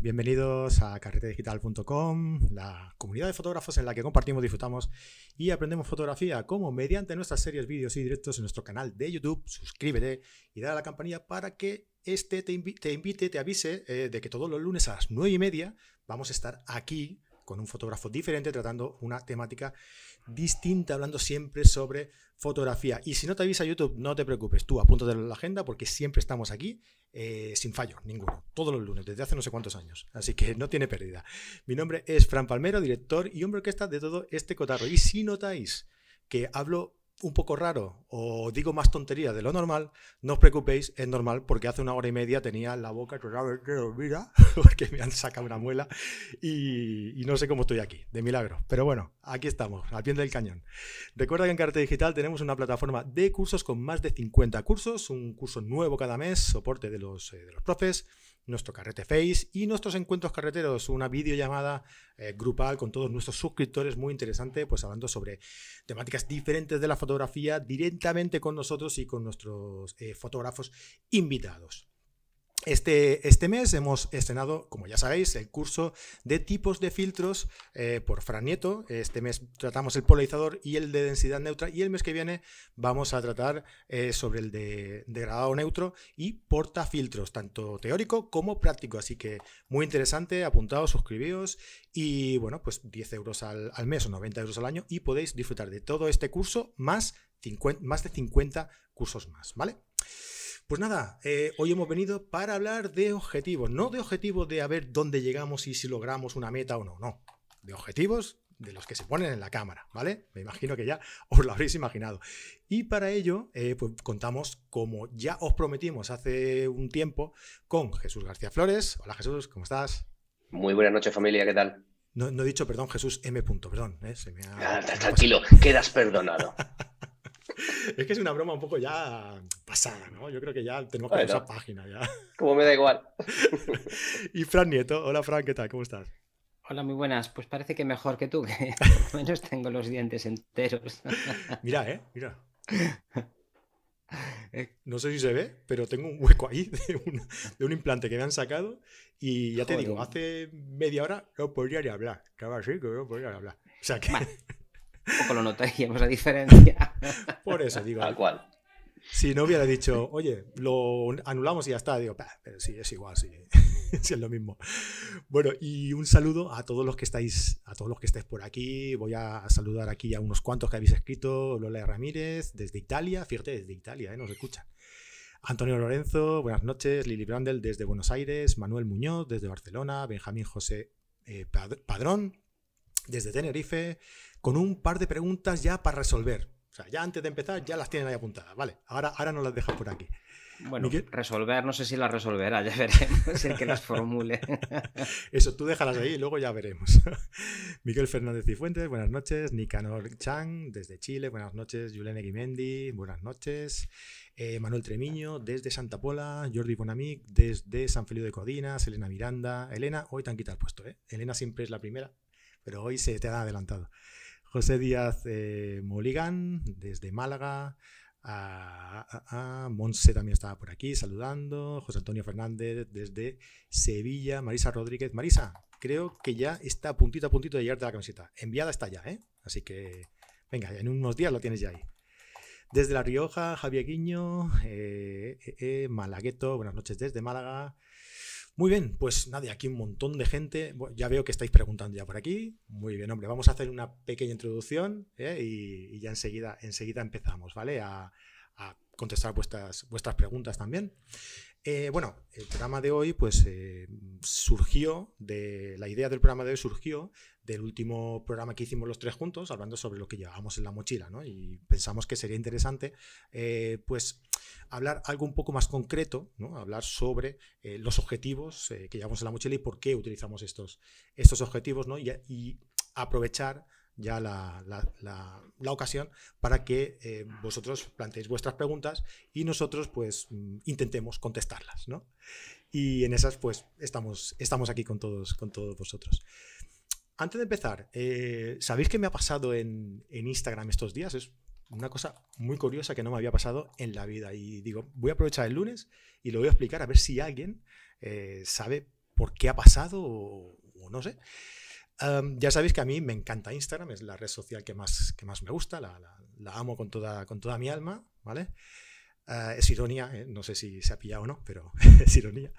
Bienvenidos a carretedigital.com, la comunidad de fotógrafos en la que compartimos, disfrutamos y aprendemos fotografía, como mediante nuestras series, vídeos y directos en nuestro canal de YouTube. Suscríbete y dale a la campanilla para que este te, invite, te avise eh, de que todos los lunes a las 9 y media vamos a estar aquí con un fotógrafo diferente tratando una temática distinta, hablando siempre sobre fotografía. Y si no te avisa YouTube, no te preocupes, tú apúntate en la agenda porque siempre estamos aquí eh, sin fallo, ninguno, todos los lunes, desde hace no sé cuántos años. Así que no tiene pérdida. Mi nombre es Fran Palmero, director y hombre que está de todo este cotarro. Y si notáis que hablo un poco raro o digo más tonterías de lo normal, no os preocupéis, es normal porque hace una hora y media tenía la boca porque me han sacado una muela y, no sé cómo estoy aquí, de milagro. Pero bueno, aquí estamos, al pie del cañón. Recuerda que en Carta Digital tenemos una plataforma de cursos con más de 50 cursos, un curso nuevo cada mes, soporte de los, eh, de los profes, nuestro carrete Face y nuestros encuentros carreteros, una videollamada eh, grupal con todos nuestros suscriptores, muy interesante, pues hablando sobre temáticas diferentes de la fotografía directamente con nosotros y con nuestros eh, fotógrafos invitados. Este, este, mes hemos estrenado, como ya sabéis, el curso de tipos de filtros eh, por Fran Nieto. Este mes tratamos el polarizador y el de densidad neutra y el mes que viene vamos a tratar eh, sobre el de degradado neutro y portafiltros, tanto teórico como práctico. Así que muy interesante, apuntados, suscribíos y bueno, pues 10 euros al, mes o 90 euros al año y podéis disfrutar de todo este curso más, más de 50 cursos más, ¿vale? Pues nada, eh, hoy hemos venido para hablar de objetivos, no de objetivos de a ver dónde llegamos y si logramos una meta o no, no, de objetivos de los que se ponen en la cámara, ¿vale? Me imagino que ya os lo habréis imaginado. Y para ello, eh, pues contamos, como ya os prometimos hace un tiempo, con Jesús García Flores. Hola Jesús, ¿cómo estás? Muy buenas noches familia, ¿qué tal? No, he dicho, perdón, Jesús M. perdón. ¿eh? Ah, tranquilo, quedas perdonado. es que es una broma un poco ya pasada, ¿no? Yo creo que ya tenemos que ver esa página ya. Como me da igual. y Fran Nieto, hola Fran, ¿qué tal? ¿Cómo estás? Hola, muy buenas. Pues parece que mejor que tú, que por lo menos tengo los dientes enteros. mira, eh, mira. No sé si se ve, pero tengo un hueco ahí de un, implante que me han sacado y ya te digo, hace media hora no podría ni hablar. Claro, así que no podría ni hablar. O sea que poco lo notaríamos la diferencia. Por eso digo. Tal cual. Si no hubiera dicho, oye, lo anulamos y ya está, digo, pero sí, es igual, sí, sí, es lo mismo. Bueno, y un saludo a todos los que estáis, a todos los que estáis por aquí. Voy a saludar aquí a unos cuantos que habéis escrito. Lola Ramírez, desde Italia, fíjate, desde Italia, ¿eh? nos escucha. Antonio Lorenzo, buenas noches. Lili Brandel, desde Buenos Aires. Manuel Muñoz, desde Barcelona. Benjamín José eh, Padrón, desde Tenerife con un par de preguntas ya para resolver. O sea, ya antes de empezar ya las tienen ahí apuntadas. Vale, ahora, ahora nos las dejas por aquí. Bueno, resolver, no sé si las resolverá, ya veremos el que las formule. Eso, tú déjalas ahí y luego ya veremos. Miguel Fernández y Fuentes, buenas noches. Nicanor Chang, desde Chile, buenas noches. Julián Guimendi, buenas noches. Eh, Manuel Tremiño, desde Santa Pola. Jordi Bonamic, desde San Felipe de Codinas. Elena Miranda. Elena, hoy te han quitado el puesto, ¿eh? Elena siempre es la primera, pero hoy se te ha adelantado. José Díaz eh, Moligan, desde Málaga. A, Monse también estaba por aquí saludando. José Antonio Fernández desde Sevilla. Marisa Rodríguez. Marisa, creo que ya está a puntito a puntito de llegarte la camiseta. Enviada está ya, ¿eh? Así que, venga, en unos días lo tienes ya ahí. Desde La Rioja, Javier Guiño, eh, eh, Malagueto, buenas noches desde Málaga. Muy bien, pues nada, aquí un montón de gente. ya veo que estáis preguntando ya por aquí. Muy bien, hombre, vamos a hacer una pequeña introducción ¿eh? y, ya enseguida, enseguida empezamos, ¿vale? A, contestar vuestras, vuestras preguntas también. Eh, bueno, el programa de hoy, pues eh, surgió de. La idea del programa de hoy surgió del último programa que hicimos los tres juntos, hablando sobre lo que llevábamos en la mochila, ¿no? Y pensamos que sería interesante, pues hablar algo un poco más concreto, ¿no? hablar sobre eh, los objetivos eh, que llevamos en la mochila y por qué utilizamos estos, estos objetivos ¿no? y, aprovechar ya la, ocasión para que eh, vosotros planteéis vuestras preguntas y nosotros pues mm, intentemos contestarlas. ¿no? Y en esas pues estamos, estamos aquí con todos, con todos vosotros. Antes de empezar, ¿sabéis qué me ha pasado en, en Instagram estos días? Es una cosa muy curiosa que no me había pasado en la vida. Y digo, voy a aprovechar el lunes y lo voy a explicar a ver si alguien eh, sabe por qué ha pasado o, no sé. Ya sabéis que a mí me encanta Instagram, es la red social que más, que más me gusta, la, amo con toda, con toda mi alma, ¿vale? Ah, es ironía, ¿eh? no sé si se ha pillado o no, pero es ironía.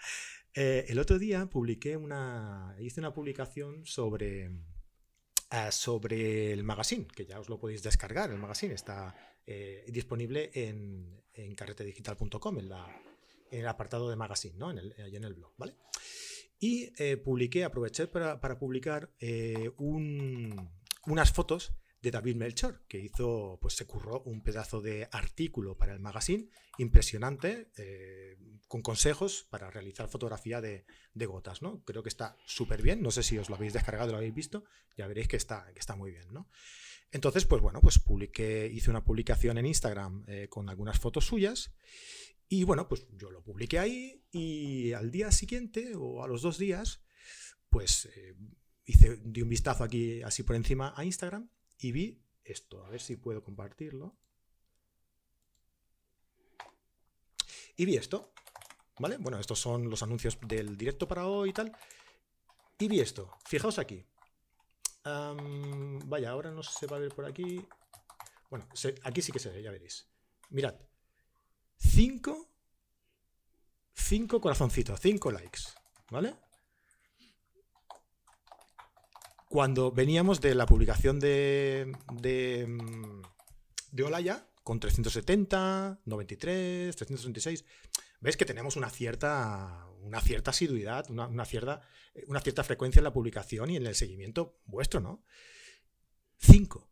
Eh, el otro día publiqué una, hice una publicación sobre, ah, sobre el magazine, que ya os lo podéis descargar, el magazine está eh, disponible en, en carretedigital.com, en, en el apartado de magazine, ¿no? en, el, en el blog, ¿vale? Y publiqué, aproveché para, para publicar unas fotos de David Melchor, que hizo, pues se curró un pedazo de artículo para el magazine impresionante, eh, con consejos para realizar fotografía de, gotas, ¿no? Creo que está súper bien, no sé si os lo habéis descargado, lo habéis visto, ya veréis que está, que está muy bien, ¿no? Entonces, pues bueno, pues publiqué, hice una publicación en Instagram eh, con algunas fotos suyas y bueno, pues yo lo publiqué ahí y al día siguiente o a los dos días, pues eh, hice, di un vistazo aquí así por encima a Instagram y vi esto. A ver si puedo compartirlo. Y vi esto. ¿Vale? Bueno, estos son los anuncios del directo para hoy y tal. Y vi esto. Fijaos aquí. vaya, ahora no se va a ver por aquí. Bueno, aquí sí que se ve, ya veréis. Mirad. Cinco. Cinco corazoncitos, cinco likes. ¿Vale? cuando veníamos de la publicación de, de, mm, de Olaya, con 370, 93, 366, veis que tenemos una cierta, una cierta asiduidad, una, cierta, una cierta frecuencia en la publicación y en el seguimiento vuestro, ¿no? 5.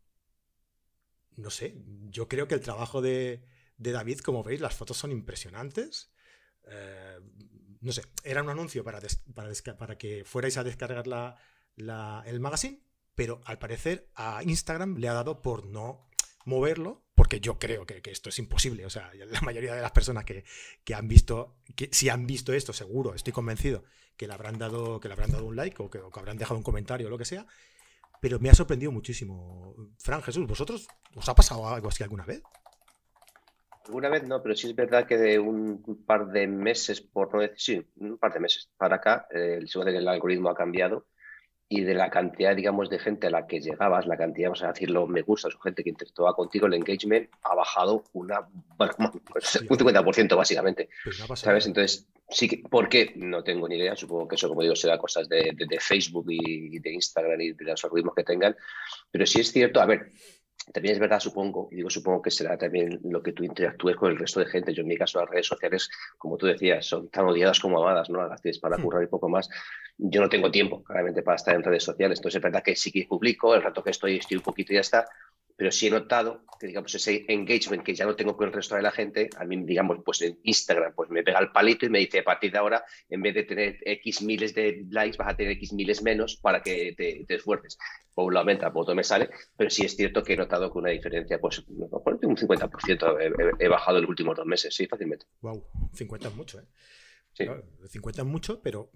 No sé, yo creo que el trabajo de, David, como veis, las fotos son impresionantes. Eh, no sé, era un anuncio para, para, para que fuerais a descargar la, el magazine, pero al parecer a Instagram le ha dado por no moverlo, porque yo creo que, esto es imposible. O sea, la mayoría de las personas que, han visto, que si han visto esto, seguro, estoy convencido que le habrán dado, que le habrán dado un like o que, habrán dejado un comentario o lo que sea. Pero me ha sorprendido muchísimo. Fran, Jesús, ¿vosotros os ha pasado algo así alguna vez? Alguna vez no, pero sí es verdad que de un par de meses, por no decir, sí, un par de meses para acá, eh, el, algoritmo ha cambiado y de la cantidad, digamos, de gente a la que llegabas, la cantidad, vamos a decirlo, me gusta, o gente que interactuaba contigo, el engagement ha bajado una, bueno, un 50% básicamente. Pues ¿Sabes? Entonces, sí que, ¿por qué? No tengo ni idea. Supongo que eso, como digo, será cosas de, de Facebook y de Instagram y de los algoritmos que tengan. Pero sí es cierto, a ver, también es verdad, supongo, y digo supongo que será también lo que tú interactúes con el resto de gente. Yo en mi caso las redes sociales, como tú decías, son tan odiadas como amadas, ¿no? Las tienes para hmm. currar y poco más. Yo no tengo tiempo, claramente, para estar en redes sociales. Entonces es verdad que sí que publico, el rato que estoy, estoy un poquito y ya está, pero sí he notado que, digamos, ese engagement que ya no tengo con el resto de la gente, a mí, digamos, pues en Instagram, pues me pega el palito y me dice, a partir de ahora, en vez de tener X miles de likes, vas a tener X miles menos para que te, te esfuerces. Por lo aumenta, por otro me sale, pero sí es cierto que he notado que una diferencia, pues, un 50% he, bajado en los últimos dos meses, sí, fácilmente. Wow, 50 es mucho, ¿eh? Sí. 50 es mucho, pero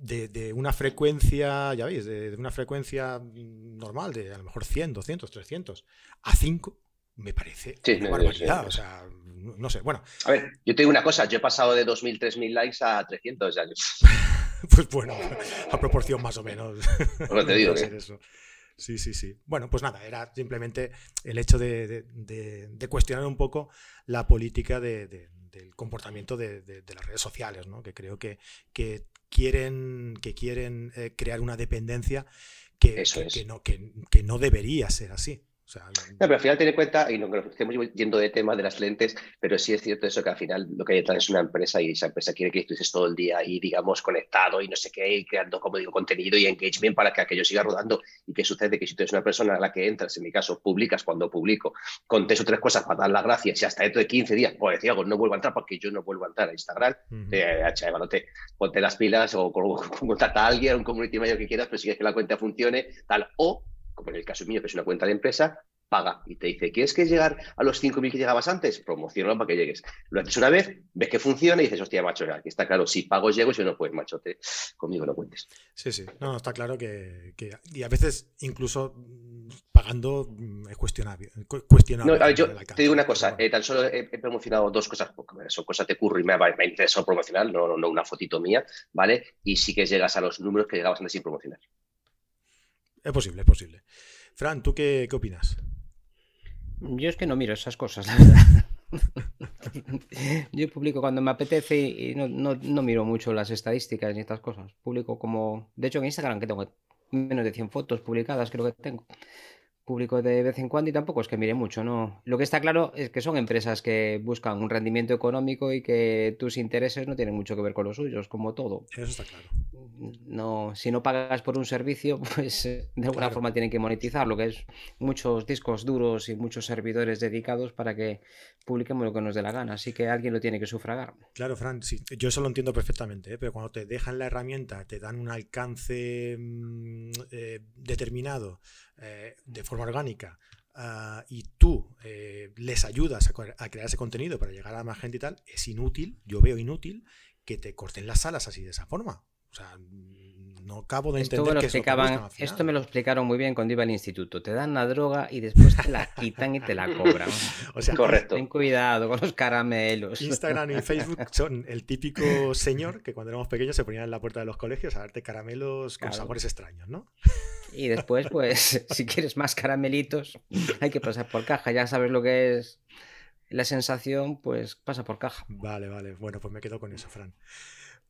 de, una frecuencia, ya veis, de, una frecuencia normal, de a lo mejor 100, 200, 300, a 5, me parece una barbaridad. o sea, no sé, bueno. A ver, yo te digo una cosa, yo he pasado de 2.000, 3.000 likes a 300 años. pues bueno, a proporción más o menos. Pues te digo. Sí, sí, sí. Bueno, pues nada, era simplemente el hecho de, cuestionar un poco la política del comportamiento de, las redes sociales, ¿no? que creo que, que quieren, que quieren eh, crear una dependencia que, no, que, que no debería ser así no, pero al final ten en cuenta, y no que estemos yendo de tema de las lentes, pero sí es cierto eso que al final lo que hay detrás es una empresa y esa empresa quiere que estés todo el día ahí, digamos, conectado y no sé qué, y creando, como digo, contenido y engagement para que aquello siga rodando. ¿Y qué sucede? Que si tú eres una persona a la que entras, en mi caso, publicas cuando publico, con tres o tres cosas para dar las gracias y hasta dentro de 15 días, pues decía, no vuelvo a entrar porque yo no vuelvo a entrar a Instagram, uh ponte las pilas o contacta a alguien, un community mayor que quieras, pero si que la cuenta funcione, tal, o como en el caso mío, que es una cuenta de empresa, paga y te dice, ¿quieres que llegar a los 5.000 que llegabas antes? Promocionalo para que llegues. Lo haces una vez, ves que funciona y dices, hostia, macho, aquí está claro, si pago llego, si no, pues machote, conmigo no cuentes. Sí, sí, no, está claro que, y a veces incluso pagar pagando mm, es cuestionable. cuestionable yo te digo una cosa, eh, tan solo he, promocionado dos cosas, porque son cosas de curro y me, me ha interesado promocionar, no, no una fotito mía, ¿vale? Y sí que llegas a los números que llegabas antes sin promocionar. Es posible, es posible. Fran, ¿tú qué, qué opinas? Yo es que no miro esas cosas, la verdad. Yo publico cuando me apetece y no, no, miro mucho las estadísticas ni estas cosas. Publico como. De hecho, en Instagram, que tengo menos de 100 fotos publicadas, creo que tengo público de vez en cuando y tampoco es que mire mucho, ¿no? Lo que está claro es que son empresas que buscan un rendimiento económico y que tus intereses no tienen mucho que ver con los suyos, como todo. Eso está claro. No, si no pagas por un servicio, pues de alguna forma tienen que monetizar, lo que es muchos discos duros y muchos servidores dedicados para que publiquemos lo que nos dé la gana. Así que alguien lo tiene que sufragar. Claro, Fran, sí, yo eso lo entiendo perfectamente, ¿eh? pero cuando te dejan la herramienta, te dan un alcance mm, eh, determinado eh, de forma orgánica ah, y tú eh, les ayudas a, crear ese contenido para llegar a más gente y tal, es inútil, yo veo inútil que te corten las salas así de esa forma. O sea, no acabo de entender esto que Esto me lo explicaron muy bien cuando iba al instituto. Te dan la droga y después te la quitan y te la cobran. o sea, correcto. Ten cuidado con los caramelos. Instagram y Facebook son el típico señor que cuando éramos pequeños se ponía en la puerta de los colegios a darte caramelos con sabores extraños, ¿no? Y después, pues, si quieres más caramelitos, hay que pasar por caja. Ya sabes lo que es la sensación, pues pasa por caja. Vale, vale. Bueno, pues me quedo con eso, Fran.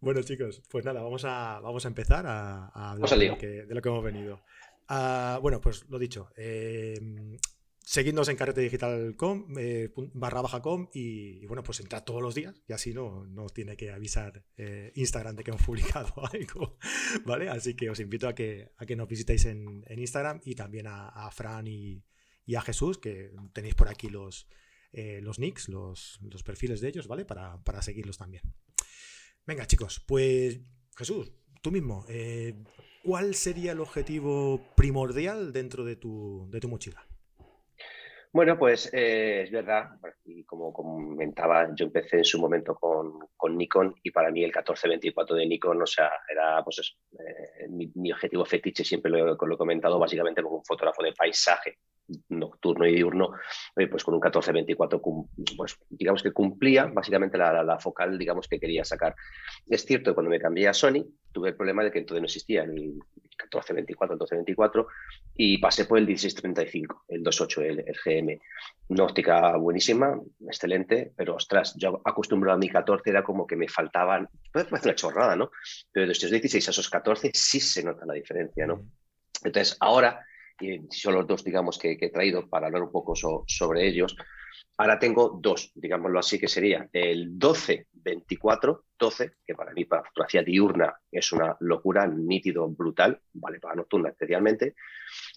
Bueno, chicos, pues nada, vamos a, vamos a empezar a, hablar de lo, que, hemos venido. Ah, bueno, pues lo dicho. Eh, seguidnos en carretedigital.com eh, barra baja com y, bueno, pues entrad todos los días y así no, no tiene que avisar eh, Instagram de que hemos publicado algo, ¿vale? Así que os invito a que, a que nos visitéis en, Instagram y también a, Fran y, a Jesús, que tenéis por aquí los, los nicks, los, los perfiles de ellos, ¿vale? Para, para seguirlos también. Venga, chicos, pues Jesús, tú mismo, eh, ¿cuál sería el objetivo primordial dentro de tu, de tu mochila? Bueno, pues eh, es verdad, y como comentaba, yo empecé en su momento con, Nikon y para mí el 1424 de Nikon, o sea, era pues eh, mi, objetivo fetiche, siempre lo, lo, he comentado, básicamente como un fotógrafo de paisaje nocturno y diurno, pues con un 1424, pues digamos que cumplía básicamente la, focal, digamos que quería sacar. Es cierto que cuando me cambié a Sony, tuve el problema de que entonces no existía el 1424, 1224 y pasé por el 1635, el 28, el, el GM. Una óptica buenísima, excelente, pero ostras, yo acostumbrado a mi 14 era como que me faltaban, puede parecer una chorrada, ¿no? Pero de estos 16 a esos 14 sí se nota la diferencia, ¿no? Mm. Entonces, ahora y son los dos, digamos, que, he traído para hablar un poco sobre ellos. Ahora tengo dos, digámoslo así, que sería el 12-24, 12, que para mí para fotografía diurna es una locura, nítido, brutal, vale para nocturna especialmente,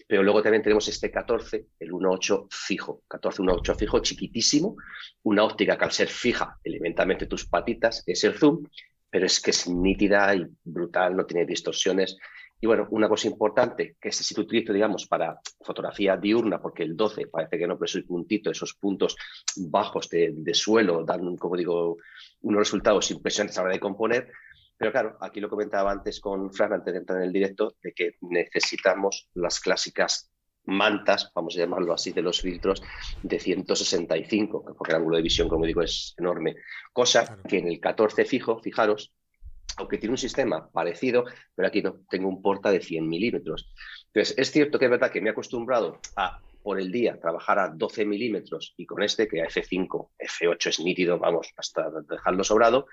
pero luego también tenemos este 14, el 1.8 fijo, 14-1.8 fijo, chiquitísimo, una óptica que al ser fija, elementalmente tus patitas, es el zoom, pero es que es nítida y brutal, no tiene distorsiones, y bueno, una cosa importante, que este sí utilizo, digamos, para fotografía diurna, porque el 12 parece que no, pero es el puntito, esos puntos bajos de, suelo dan, como digo, unos resultados impresionantes a la hora de componer. Pero claro, aquí lo comentaba antes con Fran, antes de entrar en el directo, de que necesitamos las clásicas mantas, vamos a llamarlo así, de los filtros de 165, porque el ángulo de visión, como digo, es enorme. Cosa que en el 14 fijo, fijaros, aunque tiene un sistema parecido, pero aquí no, tengo un porta de 100 milímetros. Entonces, es cierto que es verdad que me he acostumbrado a, por el día, trabajar a 12 milímetros y con este, que a F5, F8 es nítido, vamos, hasta dejarlo sobrado,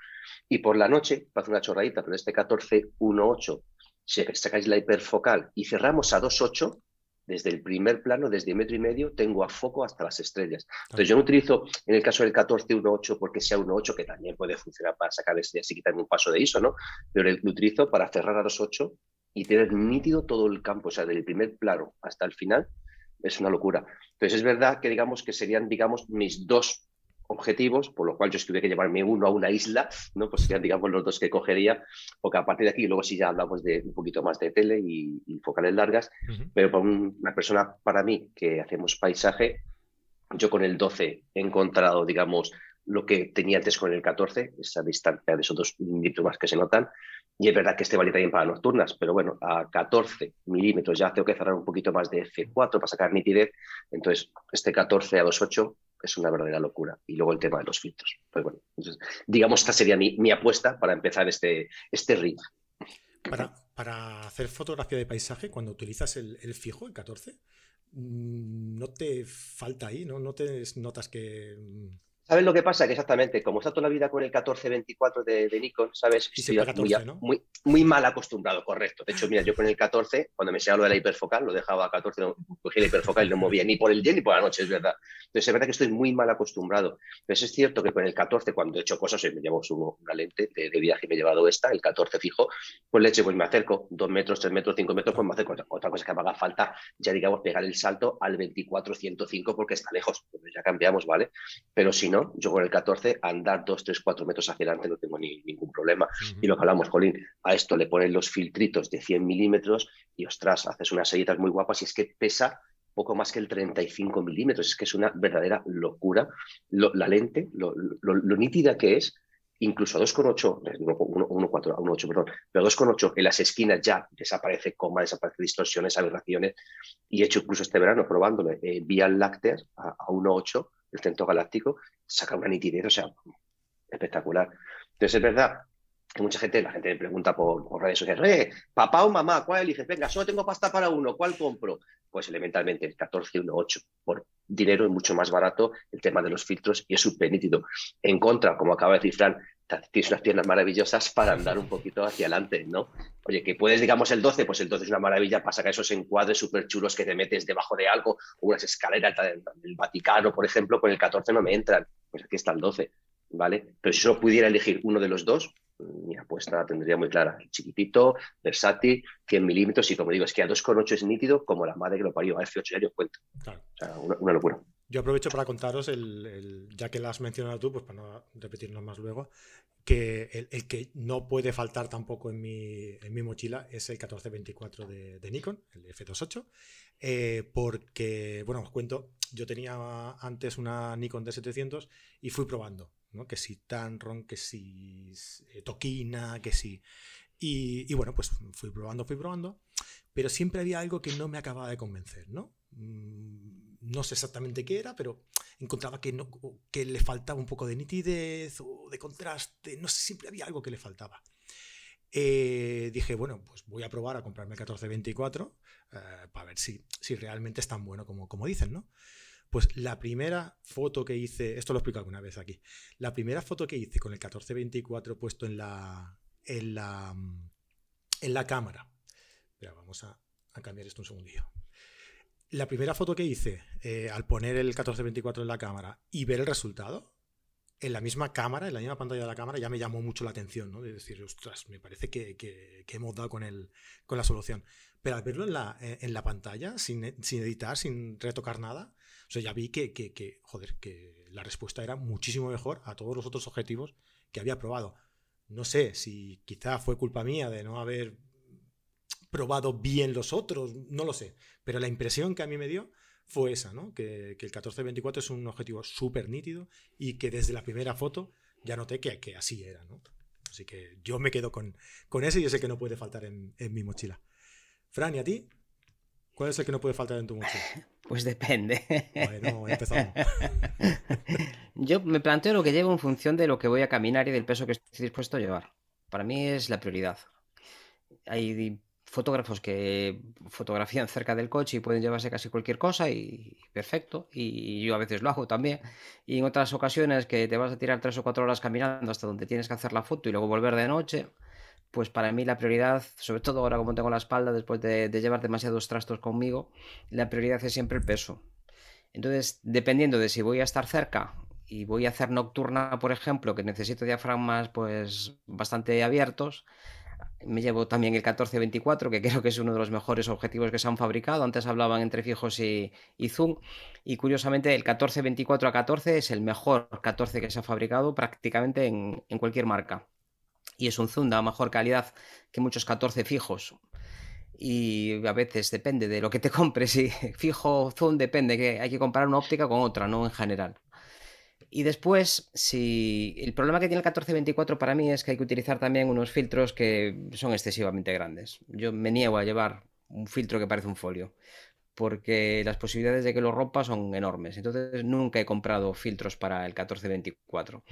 y por la noche, hacer una chorradita, pero este 14, 1.8, si sacáis la hiperfocal y cerramos a 2.8, desde el primer plano, desde metro y medio, tengo a foco hasta las estrellas. Entonces yo no utilizo en el caso del 14 1.8 porque sea 1.8, que también puede funcionar para sacar estrellas y quitarme un paso de ISO, ¿no? Pero lo utilizo para cerrar a 2.8 y tener nítido todo el campo, o sea, del primer plano hasta el final, es una locura. Entonces es verdad que digamos que serían, digamos, mis dos objetivos, por lo cual yo tuve que llevarme uno a una isla, ¿no? Pues serían, digamos, los dos que cogería, porque a partir de aquí, luego sí ya hablamos de un poquito más de tele y, focales largas, pero para una persona, para mí, que hacemos paisaje, yo con el 12 he encontrado, digamos, lo que tenía antes con el 14, esa distancia de esos dos más que se notan, Y es verdad que este vale también para nocturnas, pero bueno, a 14 milímetros ya tengo que cerrar un poquito más de F4 para sacar nitidez. Entonces, este 14 a 2.8 es una verdadera locura. Y luego el tema de los filtros. Pues bueno, digamos, esta sería mi, apuesta para empezar este, este ritmo. Para, para, hacer fotografía de paisaje, cuando utilizas el, el fijo, el 14, mm, ¿no te falta ahí? ¿No, no te notas que mm, ¿Sabes lo que pasa? Que exactamente, como está toda la vida con el 1424 de, de Nikon, ¿sabes? Estoy muy, muy, mal acostumbrado, correcto. De hecho, mira, yo con el 14, cuando me enseñaba lo de la hiperfocal, lo dejaba a 14, no, cogía la hiperfocal y no movía ni por el día ni por la noche, es verdad. Entonces, es verdad que estoy muy mal acostumbrado. Pero es cierto que con el 14, cuando he hecho cosas, me llevo una lente de, viaje, me he llevado esta, el 14 fijo, pues le echo, pues me acerco, dos metros, tres metros, cinco metros, pues me acerco. Otra cosa que me haga falta, ya digamos, pegar el salto al 24-105 porque está lejos. Pues ya cambiamos, ¿vale? Pero si no, yo con el 14 andar 2, 3, 4 metros hacia adelante no tengo ni, ningún problema. Y lo que hablamos, Colín, a esto le ponen los filtritos de 100 milímetros y ostras, haces unas sellitas muy guapas y es que pesa poco más que el 35 milímetros. Es que es una verdadera locura. la lente, lo, nítida que es, incluso a 2,8, 1,4, a 1,8, perdón, pero 2,8 en las esquinas ya desaparece coma, desaparece distorsiones, aberraciones. Y he hecho incluso este verano probándolo eh, vía lácter a, a 1,8 el centro galáctico, saca una nitidez, o sea, espectacular. Entonces es verdad que mucha gente, la gente me pregunta por, redes sociales, eh, papá o mamá, ¿cuál eliges? Venga, solo tengo pasta para uno, ¿cuál compro? Pues elementalmente el 1418. Por dinero es mucho más barato el tema de los filtros y es súper nítido. En contra, como acaba de decir Fran, tienes unas piernas maravillosas para andar un poquito hacia adelante, ¿no? Oye, que puedes, digamos, el 12, pues el 12 es una maravilla para sacar esos encuadres súper chulos que te metes debajo de algo, o unas escaleras del Vaticano, por ejemplo, con el 14 no me entran. Pues aquí está el 12, ¿vale? Pero si solo pudiera elegir uno de los dos, mi apuesta la tendría muy clara. Chiquitito, versátil, 100 milímetros y como digo, es que a 2,8 es nítido como la madre que lo parió a F8 ya yo cuento. O sea, una, locura. Yo aprovecho para contaros, el, ya que la has mencionado tú, pues para no repetirnos más luego, que el, que no puede faltar tampoco en mi, en mi mochila es el 1424 de, de Nikon, el F28, eh, porque, bueno, os cuento, yo tenía antes una Nikon D700 y fui probando que si Tanron, que si eh, Toquina, que si... Y, bueno, pues fui probando, fui probando, pero siempre había algo que no me acababa de convencer, ¿no? Mm, no sé exactamente qué era, pero encontraba que, no, que le faltaba un poco de nitidez o de contraste, no sé, siempre había algo que le faltaba. Eh, dije, bueno, pues voy a probar a comprarme el 1424 eh, para ver si, si realmente es tan bueno como, como dicen, ¿no? Pues la primera foto que hice, esto lo explico alguna vez aquí, la primera foto que hice con el 1424 puesto en la, en la, en la cámara. vamos a, cambiar esto un segundillo. La primera foto que hice eh, al poner el 1424 en la cámara y ver el resultado, en la misma cámara, en la misma pantalla de la cámara, ya me llamó mucho la atención, ¿no? De decir, ostras, me parece que, que, hemos dado con, el, con la solución. Pero al verlo en la, en la pantalla, sin, sin editar, sin retocar nada, sea, ya vi que, que, joder, que la respuesta era muchísimo mejor a todos los otros objetivos que había probado. No sé si quizá fue culpa mía de no haber probado bien los otros, no lo sé. Pero la impresión que a mí me dio fue esa, ¿no? Que, que el 1424 es un objetivo súper nítido y que desde la primera foto ya noté que, que, así era, ¿no? Así que yo me quedo con, con ese y yo sé que no puede faltar en, en mi mochila. Fran, ¿y a ti? ¿Cuál es el que no puede faltar en tu mochila? Pues depende. Bueno, empezamos. Yo me planteo lo que llevo en función de lo que voy a caminar y del peso que estoy dispuesto a llevar. Para mí es la prioridad. Hay fotógrafos que fotografían cerca del coche y pueden llevarse casi cualquier cosa y perfecto. Y yo a veces lo hago también. Y en otras ocasiones que te vas a tirar tres o cuatro horas caminando hasta donde tienes que hacer la foto y luego volver de noche pues para mí la prioridad, sobre todo ahora como tengo la espalda, después de, llevar demasiados trastos conmigo, la prioridad es siempre el peso. Entonces, dependiendo de si voy a estar cerca y voy a hacer nocturna, por ejemplo, que necesito diafragmas pues bastante abiertos, me llevo también el 1424, que creo que es uno de los mejores objetivos que se han fabricado. Antes hablaban entre fijos y, zoom. Y curiosamente, el 1424 a 14 es el mejor 14 que se ha fabricado prácticamente en cualquier marca y es un zoom de mejor calidad que muchos 14 fijos. Y a veces depende de lo que te compres. Si fijo zoom depende, que hay que comparar una óptica con otra, no en general. Y después, si el problema que tiene el 1424 para mí es que hay que utilizar también unos filtros que son excesivamente grandes. Yo me niego a llevar un filtro que parece un folio, porque las posibilidades de que lo rompa son enormes. Entonces nunca he comprado filtros para el 1424.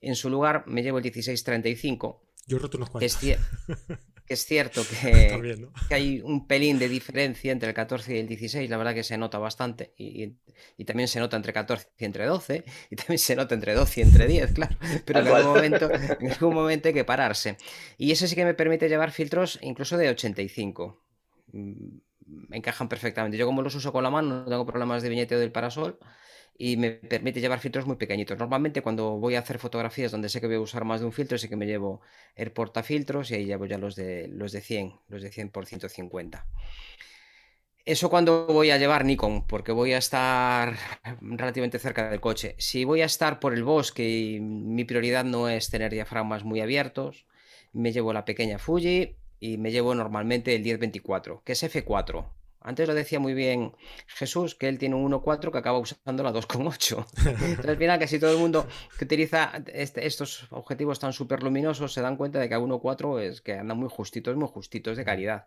En su lugar me llevo el 1635. Yo he roto unos cuantos. Es, que es cierto que, hay un pelín de diferencia entre el 14 y el 16, la verdad que se nota bastante, y, también se nota entre 14 y entre 12, y también se nota entre 12 y entre 10, claro, pero en algún, momento, en algún momento hay que pararse. Y eso sí que me permite llevar filtros incluso de 85. Mm, encajan perfectamente. Yo como los uso con la mano, no tengo problemas de viñeteo del parasol y me permite llevar filtros muy pequeñitos. Normalmente cuando voy a hacer fotografías donde sé que voy a usar más de un filtro, sí que me llevo el portafiltros y ahí llevo ya los de, los de 100, los de 100 por 150. Eso cuando voy a llevar Nikon, porque voy a estar relativamente cerca del coche. Si voy a estar por el bosque y mi prioridad no es tener diafragmas muy abiertos, me llevo la pequeña Fuji y me llevo normalmente el 1024, que es F4. Antes lo decía muy bien Jesús, que él tiene un 1.4 que acaba usando la 2.8. Entonces, al final, casi todo el mundo que utiliza este, estos objetivos tan súper luminosos se dan cuenta de que a 1.4 es que anda muy justitos, muy justitos de calidad.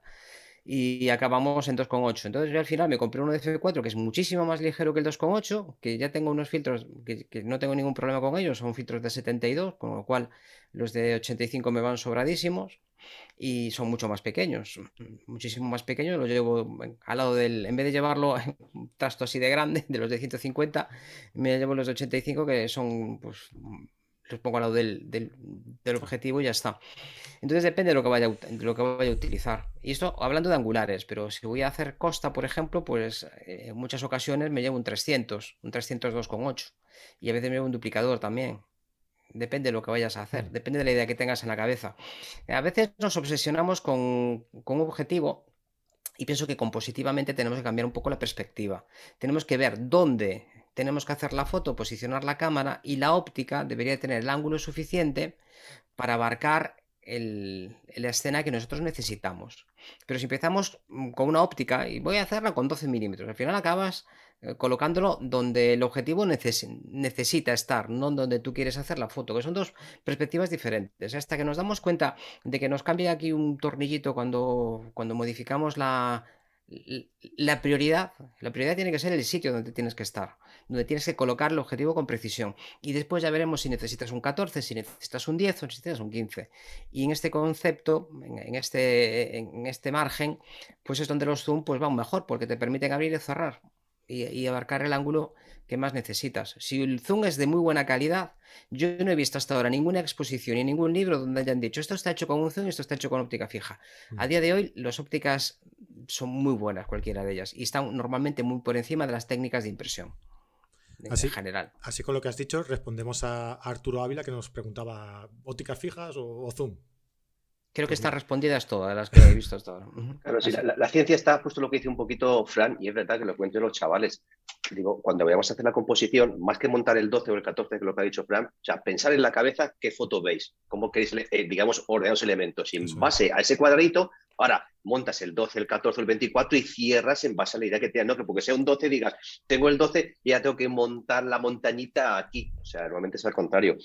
Y acabamos en 2.8. Entonces, yo al final me compré uno de F4 que es muchísimo más ligero que el 2.8, que ya tengo unos filtros que, que no tengo ningún problema con ellos, son filtros de 72, con lo cual los de 85 me van sobradísimos y son mucho más pequeños, muchísimo más pequeños. Los llevo al lado del, en vez de llevarlo un trasto así de grande, de los de 150, me llevo los de 85 que son, pues, los pongo al lado del, del, objetivo y ya está. Entonces depende de lo que vaya, de lo que vaya a utilizar. Y esto hablando de angulares, pero si voy a hacer costa, por ejemplo, pues eh, en muchas ocasiones me llevo un 300, un 302,8 y a veces me llevo un duplicador también. Depende de lo que vayas a hacer, mm. depende de la idea que tengas en la cabeza. A veces nos obsesionamos con, un objetivo y pienso que compositivamente tenemos que cambiar un poco la perspectiva. Tenemos que ver dónde tenemos que hacer la foto, posicionar la cámara y la óptica debería tener el ángulo suficiente para abarcar la escena que nosotros necesitamos. Pero si empezamos mm, con una óptica, y voy a hacerla con 12 milímetros, al final acabas eh, colocándolo donde el objetivo necesita estar, no donde tú quieres hacer la foto, que son dos perspectivas diferentes. Hasta que nos damos cuenta de que nos cambia aquí un tornillito cuando, cuando modificamos la, la prioridad, la prioridad tiene que ser el sitio donde tienes que estar, donde tienes que colocar el objetivo con precisión. Y después ya veremos si necesitas un 14, si necesitas un 10 o si necesitas un 15. Y en este concepto, en este, en este margen, pues es donde los zoom pues van mejor, porque te permiten abrir y cerrar y, abarcar el ángulo que más necesitas. Si el zoom es de muy buena calidad, yo no he visto hasta ahora ninguna exposición ni ningún libro donde hayan dicho esto está hecho con un zoom y esto está hecho con óptica fija. A mm. día de hoy, las ópticas son muy buenas, cualquiera de ellas, y están normalmente muy por encima de las técnicas de impresión. Así, en general. Así con lo que has dicho, respondemos a Arturo Ávila que nos preguntaba ópticas fijas o zoom. Creo que pues están respondidas todas las que he visto hasta ahora. Claro, sí, la, ciencia está justo lo que dice un poquito Fran, y es verdad que lo cuento los chavales. Digo, cuando vayamos a hacer la composición, más que montar el 12 o el 14, que lo que ha dicho Fran, o sea, pensar en la cabeza qué foto veis, cómo queréis, eh, digamos, ordenar los elementos. Y en base a ese cuadradito, ahora montas el 12, el 14, el 24 y cierras en base a la idea que tengas, no que porque sea un 12 digas, tengo el 12 y ya tengo que montar la montañita aquí. O sea, normalmente es al contrario.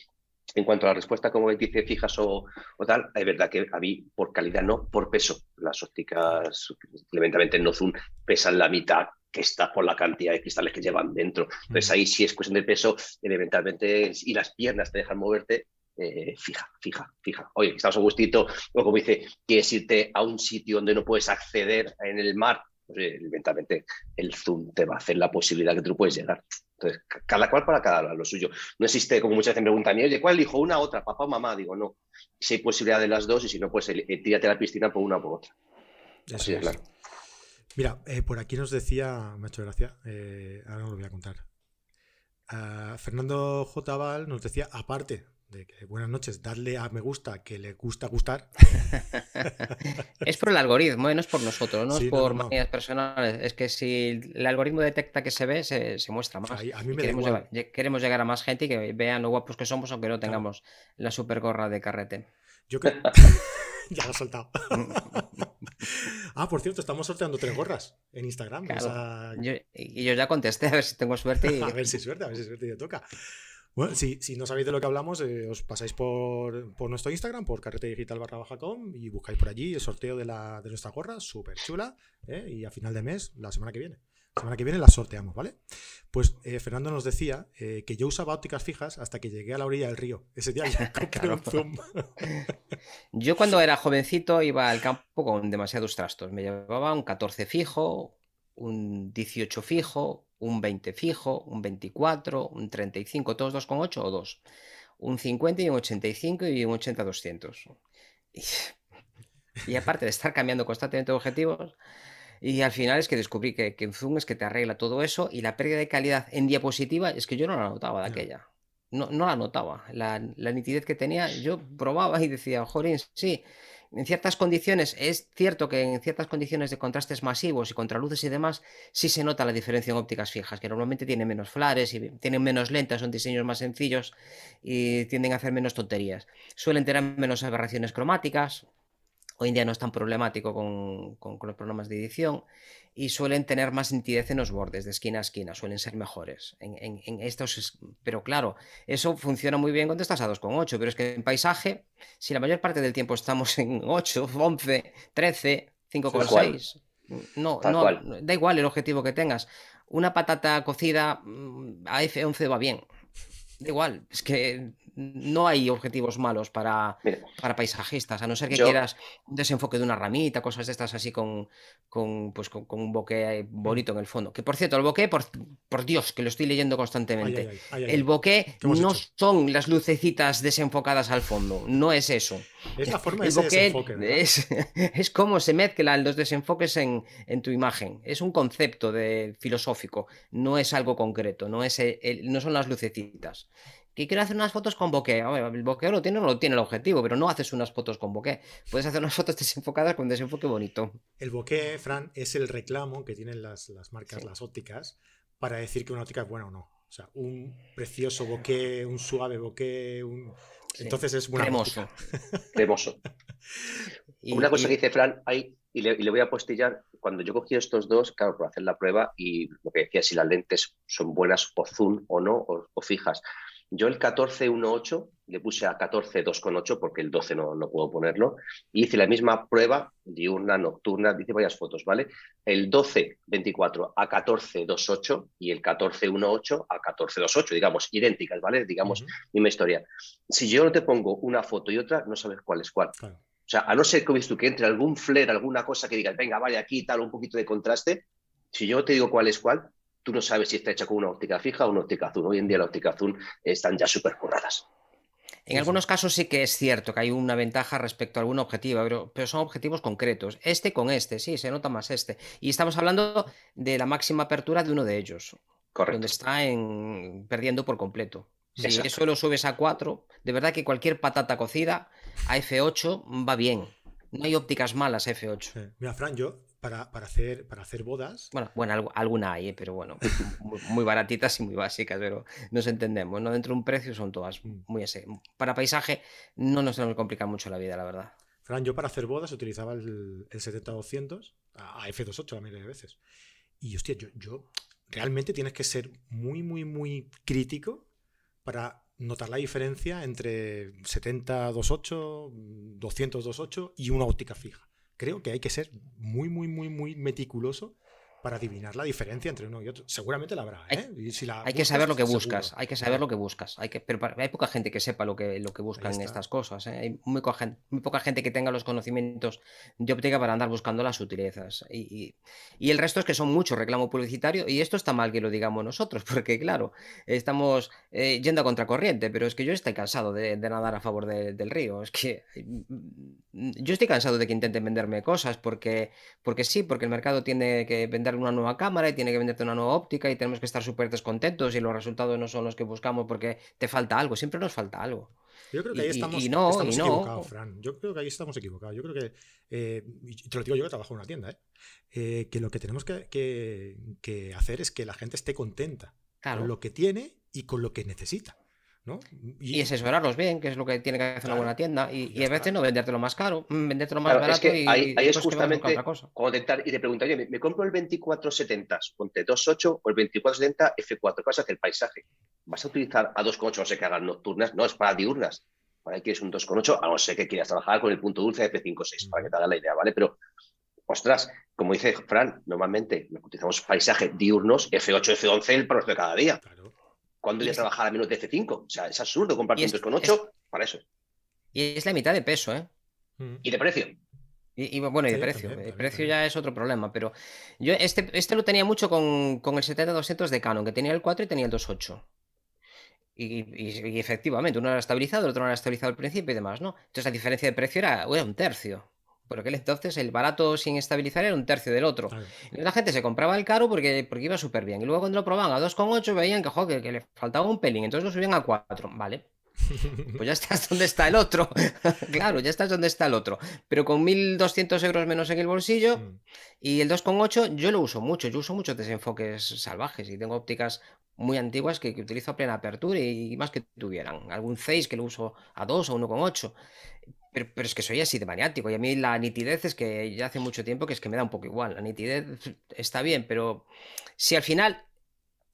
En cuanto a la respuesta, como dice, fijas o, tal, es verdad que a mí, por calidad no, por peso. Las ópticas, elementalmente no zoom, pesan la mitad que está por la cantidad de cristales que llevan dentro. Entonces ahí sí es cuestión de peso, elementalmente, y las piernas te dejan moverte, eh, fija, fija, fija. Oye, estamos a gustito, o como dice, quieres irte a un sitio donde no puedes acceder en el mar, pues elementalmente el zoom te va a hacer la posibilidad que tú puedes llegar. Entonces, cada cual para cada lo suyo. No existe, como muchas veces me preguntan, oye, ¿cuál elijo? ¿Una otra? ¿Papá o mamá? Digo, no. Si hay posibilidad de las dos y si no, pues eh, tírate a la piscina por una o por otra. Así es. claro. Mira, eh, por aquí nos decía, me ha hecho gracia, eh, ahora os lo voy a contar. Ah, Fernando J. Val nos decía, aparte de que buenas noches, darle a me gusta que le gusta gustar. es por el algoritmo, ¿eh? no es por nosotros, no es por manías personales. Es que si el algoritmo detecta que se ve, se, muestra más. queremos, llegar, a más gente y que vean lo guapos que somos, aunque no tengamos la super gorra de carrete. Yo creo. ya lo he soltado. ah, por cierto, estamos sorteando tres gorras en Instagram. y yo ya contesté, a ver si tengo suerte. a ver si suerte, a ver si suerte y te toca. Bueno, si, no sabéis de lo que hablamos, eh, os pasáis por, nuestro Instagram, por carretedigital barra baja com y buscáis por allí el sorteo de, la, de nuestra gorra, súper chula, ¿eh? y a final de mes, la semana que viene. La semana que viene la sorteamos, ¿vale? Pues eh, Fernando nos decía que yo usaba ópticas fijas hasta que llegué a la orilla del río. Ese día yo un zoom. yo cuando era jovencito iba al campo con demasiados trastos. Me llevaba un 14 fijo, un 18 fijo, un 20 fijo, un 24, un 35, todos 2,8 o 2. Un 50 y un 85 y un 80-200. Y, aparte de estar cambiando constantemente objetivos, y al final es que descubrí que, que Zoom es que te arregla todo eso y la pérdida de calidad en diapositiva es que yo no la notaba de aquella. No, no la notaba. La, la, nitidez que tenía, yo probaba y decía, jorín, sí, en ciertas condiciones, es cierto que en ciertas condiciones de contrastes masivos y contraluces y demás, sí se nota la diferencia en ópticas fijas, que normalmente tienen menos flares y tienen menos lentas, son diseños más sencillos y tienden a hacer menos tonterías. Suelen tener menos aberraciones cromáticas, hoy en día no es tan problemático con, los programas de edición y suelen tener más nitidez en los bordes de esquina a esquina, suelen ser mejores. En, estos, pero claro, eso funciona muy bien cuando estás a 2,8, pero es que en paisaje, si la mayor parte del tiempo estamos en 8, 11, 13, 5,6, no, no, da igual el objetivo que tengas. Una patata cocida mm, a F11 va bien. Da igual, es que no hay objetivos malos para, para paisajistas, a no ser que quieras un desenfoque de una ramita, cosas de estas así con, con, pues, con, un bokeh bonito en el fondo. Que por cierto, el bokeh, por, por Dios, que lo estoy leyendo constantemente. el bokeh no son las lucecitas desenfocadas al fondo, no es eso. Es la forma de ese desenfoque. Es, es como se mezclan los desenfoques en, en, tu imagen. Es un concepto de, filosófico, no es algo concreto, no, es no son las lucecitas que quiero hacer unas fotos con bokeh. el bokeh lo tiene o no lo tiene el objetivo, pero no haces unas fotos con bokeh. Puedes hacer unas fotos desenfocadas con desenfoque bonito. El bokeh, Fran, es el reclamo que tienen las, marcas, las ópticas, para decir que una óptica es buena o no. O sea, un precioso bokeh, un suave bokeh, un... Entonces es buena Cremoso. Cremoso. una cosa que dice Fran, hay, y, le, voy a postillar, cuando yo cogí estos dos, claro, por hacer la prueba, y lo que decía, si las lentes son buenas o zoom o no, o fijas. Yo el 14.1.8 le puse a 14.2.8 porque el 12 no, no puedo ponerlo. Y hice la misma prueba diurna, nocturna, dice varias fotos, ¿vale? El 12.24 a 14.2.8 y el 14.1.8 a 14.2.8, digamos, idénticas, ¿vale? Digamos, misma historia. Si yo no te pongo una foto y otra, no sabes cuál es cuál. O sea, a no ser que tú que entre algún flare, alguna cosa que digas, venga, vale, aquí tal, un poquito de contraste, si yo te digo cuál es cuál, tú no sabes si está hecha con una óptica fija o una óptica azul. Hoy en día la óptica azul están ya súper curradas. En algunos casos sí que es cierto que hay una ventaja respecto a algún objetivo, pero, pero, son objetivos concretos. Este con este, sí, se nota más este. Y estamos hablando de la máxima apertura de uno de ellos. Correcto. Donde está en, perdiendo por completo. Si eso lo subes a 4, de verdad que cualquier patata cocida a F8 va bien. No hay ópticas malas F8. Mira, Fran, yo para, hacer, para hacer bodas. Bueno, bueno alguna hay, ¿eh? pero bueno, muy, baratitas y muy básicas, pero nos entendemos, ¿no? Dentro de un precio son todas mm. muy ese. Para paisaje no nos tenemos que complicar mucho la vida, la verdad. Fran, yo para hacer bodas utilizaba el, el 70-200 a F28 la mayoría de veces. Y hostia, yo, yo realmente tienes que ser muy, muy, muy crítico para notar la diferencia entre 70-28, 200-28 y una óptica fija creo que hay que ser muy, muy, muy, muy meticuloso para adivinar la diferencia entre uno y otro. Seguramente la habrá. ¿eh? Hay, que saber lo que buscas, hay que saber lo que buscas. Hay que, pero hay poca gente que sepa lo que, lo que buscan estas cosas. ¿eh? Hay muy, poca gente que tenga los conocimientos de óptica para andar buscando las sutilezas. Y, el resto es que son mucho reclamo publicitario y esto está mal que lo digamos nosotros, porque claro, estamos eh, yendo a contracorriente, pero es que yo estoy cansado de, nadar a favor del río. Es que mm, yo estoy cansado de que intenten venderme cosas porque, porque sí, porque el mercado tiene que vender una nueva cámara y tiene que venderte una nueva óptica y tenemos que estar súper descontentos y los resultados no son los que buscamos porque te falta algo, siempre nos falta algo. Yo creo que ahí estamos, equivocados, Fran. Yo creo que ahí estamos equivocados. Yo creo que, eh, te lo digo yo que trabajo en una tienda, ¿eh? Eh, que lo que tenemos que, hacer es que la gente esté contenta con lo que tiene y con lo que necesita. Y, asesorarlos bien, que es lo que tiene que hacer una buena tienda. Y, a veces no vendértelo más caro, mm, vendértelo más barato. y, ahí, es justamente cuando te, y te preguntan, oye, ¿me, compro el 2470, ponte 2.8 o el 2470 F4, ¿qué vas a hacer? El paisaje. ¿Vas a utilizar a 2.8, no sé que hagan nocturnas? No, es para diurnas. Para que quieres un 2.8, a no ser que quieras trabajar con el punto dulce de F5.6, para que te haga la idea, ¿vale? Pero, ostras, como dice Fran, normalmente utilizamos paisaje diurnos, F8, F11, el proceso de cada día. Claro ¿Cuándo iría a trabajar a menos de F5? O sea, es absurdo comprar un 2,8 para eso. Y es la mitad de peso, ¿eh? Mm. Y de precio. Y, bueno, y de precio. el precio ya es otro problema, pero yo este, este lo tenía mucho con, con el 70-200 de Canon, que tenía el 4 y tenía el 2.8. Y, y, efectivamente, uno era estabilizado, el otro no era estabilizado al principio y demás, ¿no? Entonces la diferencia de precio era, era un tercio. Por aquel entonces el barato sin estabilizar era un tercio del otro. La gente se compraba el caro porque, porque iba súper bien. Y luego cuando lo probaban a 2,8 veían que, que, le faltaba un pelín. Entonces lo subían a 4. Vale. Pues ya estás donde está el otro. claro, ya estás donde está el otro. Pero con 1.200 euros menos en el bolsillo mm. y el 2,8 yo lo uso mucho. Yo uso muchos desenfoques salvajes y tengo ópticas muy antiguas que, utilizo a plena apertura y, más que tuvieran. Algún 6 que lo uso a 2 o 1,8. Pero, es que soy así de maniático y a mí la nitidez es que ya hace mucho tiempo que es que me da un poco igual. La nitidez está bien, pero si al final,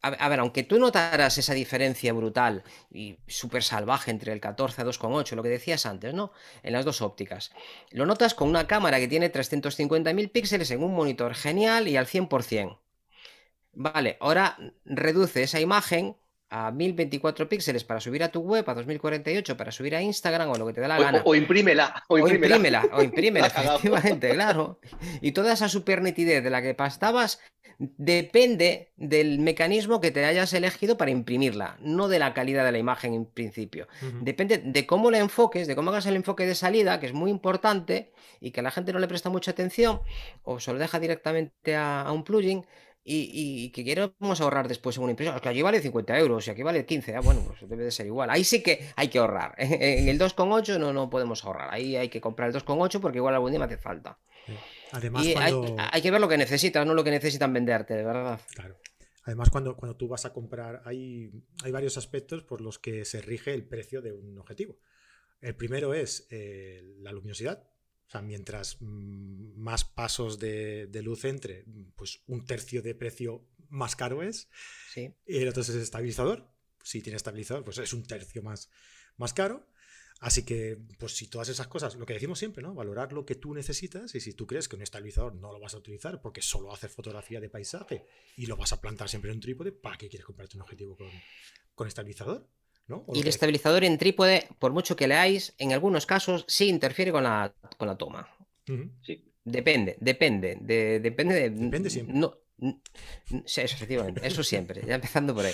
a, ver, aunque tú notaras esa diferencia brutal y súper salvaje entre el 14 a 2,8, lo que decías antes, ¿no? En las dos ópticas, lo notas con una cámara que tiene 350.000 píxeles en un monitor genial y al 100%. Vale, ahora reduce esa imagen a 1024 píxeles para subir a tu web, a 2048 para subir a Instagram o lo que te da la gana. O, imprímela. O imprímela, o imprímela, efectivamente, claro. Y toda esa super nitidez de la que pastabas depende del mecanismo que te hayas elegido para imprimirla, no de la calidad de la imagen en principio. Depende de cómo la enfoques, de cómo hagas el enfoque de salida, que es muy importante y que a la gente no le presta mucha atención o se lo deja directamente a un plugin y, que queremos ahorrar después en una impresión. Es que allí vale 50 euros y aquí vale 15. Ah, bueno, pues debe de ser igual. Ahí sí que hay que ahorrar. En el 2,8 no, no podemos ahorrar. Ahí hay que comprar el 2,8 porque igual algún día me hace falta. Además, y hay, que ver lo que necesitas, no lo que necesitan venderte, de verdad. Claro. Además, cuando, cuando tú vas a comprar, hay, hay varios aspectos por los que se rige el precio de un objetivo. El primero es eh, la luminosidad, o sea, mientras mm, más pasos de, luz entre, pues un tercio de precio más caro es. Sí. Y el otro es estabilizador. Si tiene estabilizador, pues es un tercio más, más caro. Así que, pues si todas esas cosas, lo que decimos siempre, ¿no? Valorar lo que tú necesitas y si tú crees que un estabilizador no lo vas a utilizar porque solo hace fotografía de paisaje y lo vas a plantar siempre en un trípode, ¿para qué quieres comprarte un objetivo con, con estabilizador? Y el estabilizador en trípode, por mucho que leáis, en algunos casos sí interfiere con la, con la toma. sí. Depende, depende. De, depende de. Depende siempre. No, Sí, eso, efectivamente, eso siempre, ya empezando por ahí.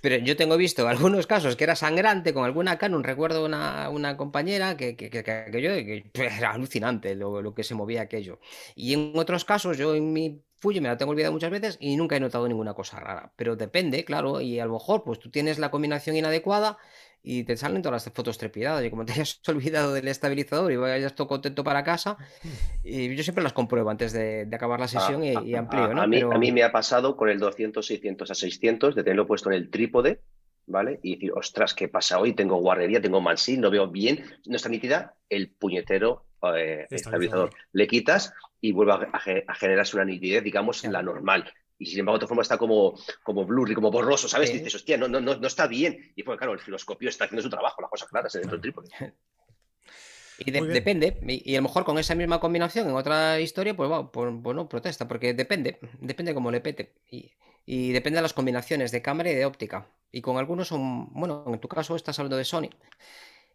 Pero yo tengo visto algunos casos que era sangrante con alguna Canon, recuerdo una, una compañera que, que, que, que era alucinante lo, lo, que se movía aquello. Y en otros casos, yo en mi Fuji me la tengo olvidado muchas veces y nunca he notado ninguna cosa rara. Pero depende, claro, y a lo mejor pues tú tienes la combinación inadecuada y te salen todas las fotos trepidadas. Y como te hayas olvidado del estabilizador y vayas todo contento para casa, y yo siempre las compruebo antes de, acabar la sesión y, amplío. ¿no? A, mí, a mí me ha pasado con el 200, 600 a 600 de tenerlo puesto en el trípode. ¿Vale? Y decir, ostras, ¿qué pasa hoy? Tengo guardería, tengo mansil, no veo bien, no está nítida, el puñetero eh, estabilizador. Le quitas y vuelve a, generarse una nitidez, digamos, en la normal y sin embargo, de otra forma está como, como blurry, como borroso, ¿sabes? Y dices, hostia, no, no, no, no está bien. Y pues claro, el filoscopio está haciendo su trabajo, las cosas claras dentro del trípode. Y depende, y, a lo mejor con esa misma combinación en otra historia, pues bueno, pues, protesta, porque depende, depende cómo le pete. Y, y, depende de las combinaciones de cámara y de óptica. Y con algunos son, bueno, en tu caso estás hablando de Sony.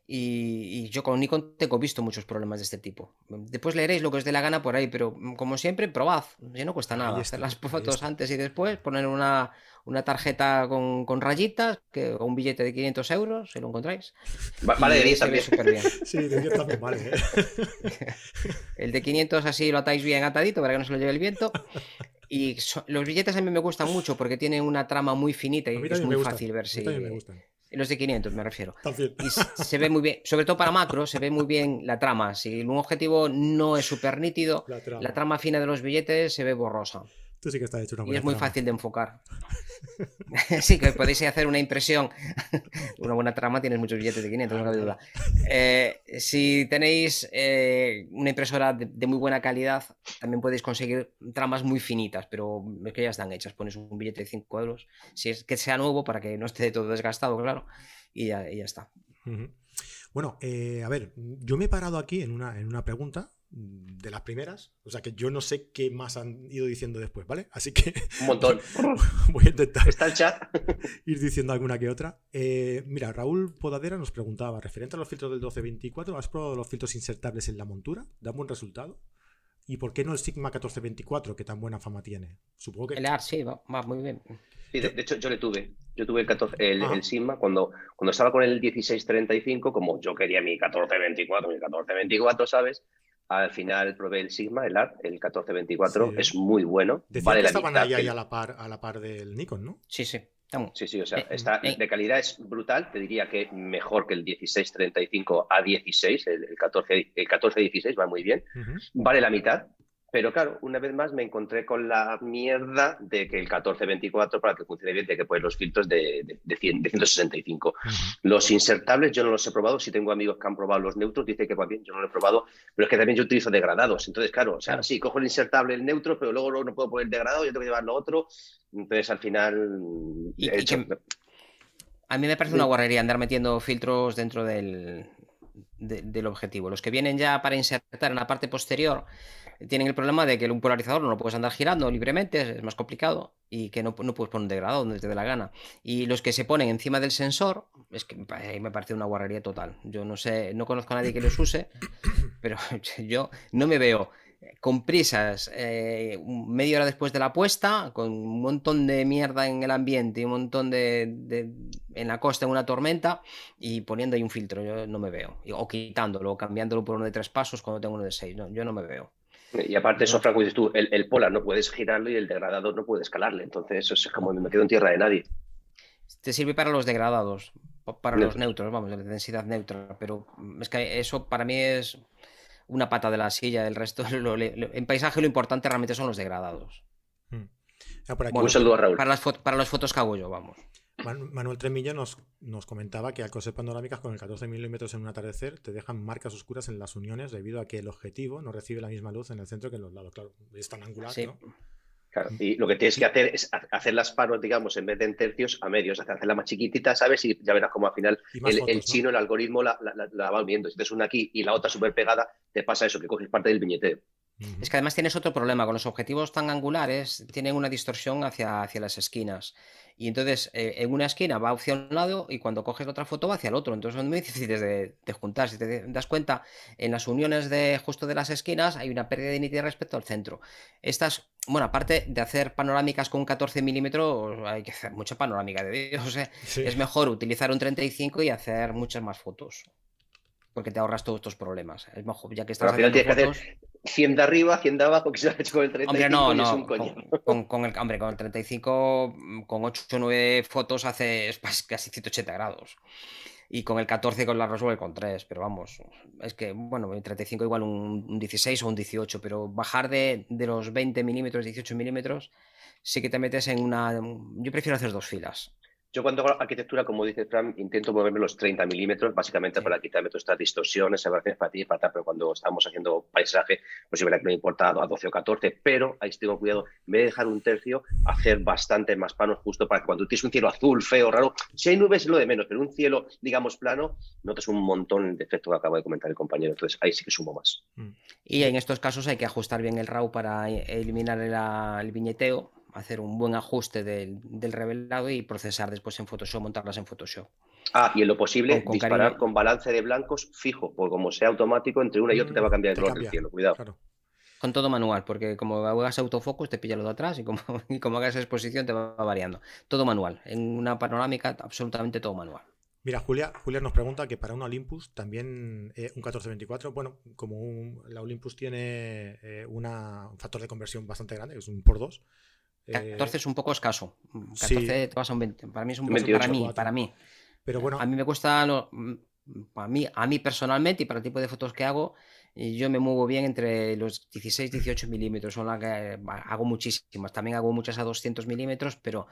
Y, yo con Nikon tengo visto muchos problemas de este tipo. Después leeréis lo que os dé la gana por ahí, pero mm, como siempre, probad. Ya no cuesta nada hacer las fotos antes y después, poner una, una tarjeta con, con, rayitas, que, o un billete de 500 euros, si lo encontráis. vale de 10 también. Bien. Sí, de 10 también vale. ¿eh? El de 500 así lo atáis bien atadito para que no se lo lleve el viento. Y los billetes a mí me gustan mucho porque tienen una trama muy finita y es muy fácil ver si. Me gustan. Los de 500 me refiero. Y se ve muy bien, sobre todo para macro, se ve muy bien la trama. Si un objetivo no es súper nítido, la trama. fina de los billetes se ve borrosa. Tú sí que estás hecho una Y es muy trama. fácil de enfocar. sí, que podéis hacer una impresión. una buena trama tienes muchos billetes de 500, no cabe duda. Eh, si tenéis eh, una impresora de, de muy buena calidad, también podéis conseguir tramas muy finitas, pero es que ya están hechas. Pones un billete de 5 euros, si es que sea nuevo para que no esté todo desgastado, claro, y ya, y ya está. Bueno, eh, a ver, yo me he parado aquí en una, en una pregunta de las primeras, o sea que yo no sé qué más han ido diciendo después, ¿vale? Así que Un montón. voy a intentar Está el chat. ir diciendo alguna que otra. Eh, mira, Raúl Podadera nos preguntaba, referente a los filtros del 1224, ¿has probado los filtros insertables en la montura? ¿Dan buen resultado? ¿Y por qué no el Sigma 1424, que tan buena fama tiene? Supongo que... El AR, sí, va, va muy bien. Sí, de, de hecho, yo le tuve. Yo tuve el, 14, el, el Sigma cuando, cuando estaba con el 1635, como yo quería mi 1424, mi 1424, ¿sabes? Al final probé el Sigma, el ART, el 1424, Sí. es muy bueno. Decían vale que la estaban mitad ahí, ahí que- a la par a la par del Nikon, ¿no? Sí, sí. estamos. Sí, sí, o sea, Eh, está, eh. de calidad es brutal. Te diría que mejor que el 1635 a 16, el, el 14, el 1416 va muy bien. Vale la mitad, pero claro, una vez más me encontré con la mierda de que el 1424, para que funcione bien, de que poner los filtros de, de, de 100 de 165. Ujú. Los insertables yo no los he probado. Si tengo amigos que han probado los neutros, dice que va bien, yo no lo he probado. Pero es que también yo utilizo degradados. Entonces, claro, o sea, Claro. sí, cojo el insertable, el neutro, pero luego no puedo poner el degradado, yo tengo que llevar lo otro. Entonces, al final. Y- he y hecho- que- A mí me parece una guarrería andar metiendo filtros dentro del, de- del objetivo. Los que vienen ya para insertar en la parte posterior tienen el problema de que un polarizador no lo puedes andar girando libremente, es más complicado, y que no, no puedes poner un degradado donde te dé la gana. Y los que se ponen encima del sensor, es que me parece una guarrería total. Yo no sé, no conozco a nadie que los use, pero yo no me veo con prisas, eh, media hora después de la puesta, con un montón de mierda en el ambiente y un montón de, en la costa en una tormenta y poniendo ahí un filtro, yo no me veo. O quitándolo, o cambiándolo por uno de tres pasos cuando tengo uno de seis, yo no me veo. Y aparte, eso, Franco, dices tú, el, el polar no puedes girarlo y el degradado no puedes escalarle. Entonces, eso es como me quedo en tierra de nadie. Te sirve para los degradados, pa- para los neutros, vamos, de densidad neutra, pero es que eso para mí es una pata de la silla, el resto, lo- lo- en paisaje lo importante realmente son los degradados. Ah, por aquí, Bueno, Un saludo a Raúl. Para las, para las fotos que hago yo, vamos. Man- Manuel Tremilla nos, nos comentaba que al coser panorámicas con el 14 milímetros en un atardecer te dejan marcas oscuras en las uniones debido a que el objetivo no recibe la misma luz en el centro que en los lados. Claro, es tan angular, Sí. ¿no? Claro, y lo que tienes que hacer es ha- hacer las paros, digamos, en vez de en tercios, a medios, hacerla más chiquitita, ¿sabes? Y ya verás cómo al final el, fotos, el ¿no? chino, el algoritmo la, la- la- la va viendo. Si tienes una aquí y la otra súper pegada, te pasa eso, que coges parte del viñeteo. Es que además tienes otro problema, con los objetivos tan angulares tienen una distorsión hacia, hacia las esquinas. Y entonces eh, en una esquina va hacia un lado y cuando coges la otra foto va hacia el otro. Entonces son muy difíciles de, de juntar. Si te das cuenta, en las uniones de justo de las esquinas hay una pérdida de nitidez respecto al centro. Estas, bueno, aparte de hacer panorámicas con un 14 milímetros, hay que hacer mucha panorámica de Dios. ¿eh? Sí. Es mejor utilizar un 35 y hacer muchas más fotos. Porque te ahorras todos estos problemas. Es mejor, ya que estás al final que. 100 de arriba, 100 de abajo, que se lo ha hecho con el 35 Hombre, no, y es no. un coño. Con, con- con el, hombre, con el 35, mm, con 8 o 9 fotos hace es pas- casi 180 grados. Y con el 14 con la resuelve con 3, pero vamos, es que, bueno, el 35 igual un, un 16 o un 18, pero bajar de, de los 20 milímetros, 18 milímetros, sí que te metes en una... Yo prefiero hacer dos filas. Yo cuando hago arquitectura, como dice Fran, intento moverme los 30 milímetros, básicamente Sí. para quitarme todas estas distorsiones, separaciones para ti y para tal, pero cuando estamos haciendo paisaje, pues sí verá que me importa a 12 o 14, pero ahí sí tengo cuidado, en vez de dejar un tercio, hacer bastante más panos justo para que cuando tienes un cielo azul, feo, raro, si hay nubes es lo de menos, pero un cielo, digamos, plano, notas un montón el defecto que acaba de comentar el compañero, entonces ahí sí que sumo más. Y en estos casos hay que ajustar bien el RAW para e- eliminar el, el viñeteo, hacer un buen ajuste del, del revelado y procesar después en Photoshop, montarlas en Photoshop. Ah, y en lo posible, Con- con disparar cariño. con balance de blancos fijo, porque como sea automático, entre una y otra te va a cambiar el color cambia, del cielo, cuidado. Claro. Con todo manual, porque como hagas autofocus te pilla lo de atrás y como, y como hagas exposición te va variando. Todo manual. En una panorámica, absolutamente todo manual. Mira, Julia, Julia nos pregunta que para un Olympus también eh, un 1424, bueno, como un- la Olympus tiene eh, una- un factor de conversión bastante grande, que es un por 2. 14 es un poco escaso. sí. 14 te vas a un 20. Para mí es un Un poco, 28, para mí, para mí. pero bueno, A mí me cuesta, lo- a mí, a mí personalmente y para el tipo de fotos que hago, yo me muevo bien entre los 16 y 18 milímetros, son las que hago muchísimas. También hago muchas a 200 milímetros, pero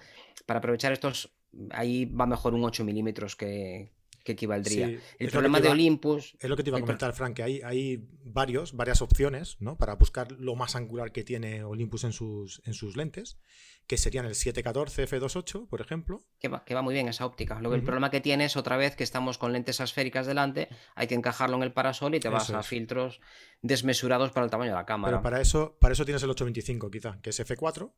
para aprovechar estos, ahí va mejor un 8 milímetros que, que equivaldría. el problema de Olympus. Es lo que te iba a comentar, Frank, que hay, hay varios, varias opciones ¿no? para buscar lo más angular que tiene Olympus en sus, en sus lentes, que serían el 714 f2.8, por ejemplo. Que va, que va, muy bien esa óptica. Lo que El problema que tiene es otra vez que estamos con lentes asféricas delante, hay que encajarlo en el parasol y te vas a filtros desmesurados para el tamaño de la cámara. Pero para eso, para eso tienes el 825, quizá, que es f4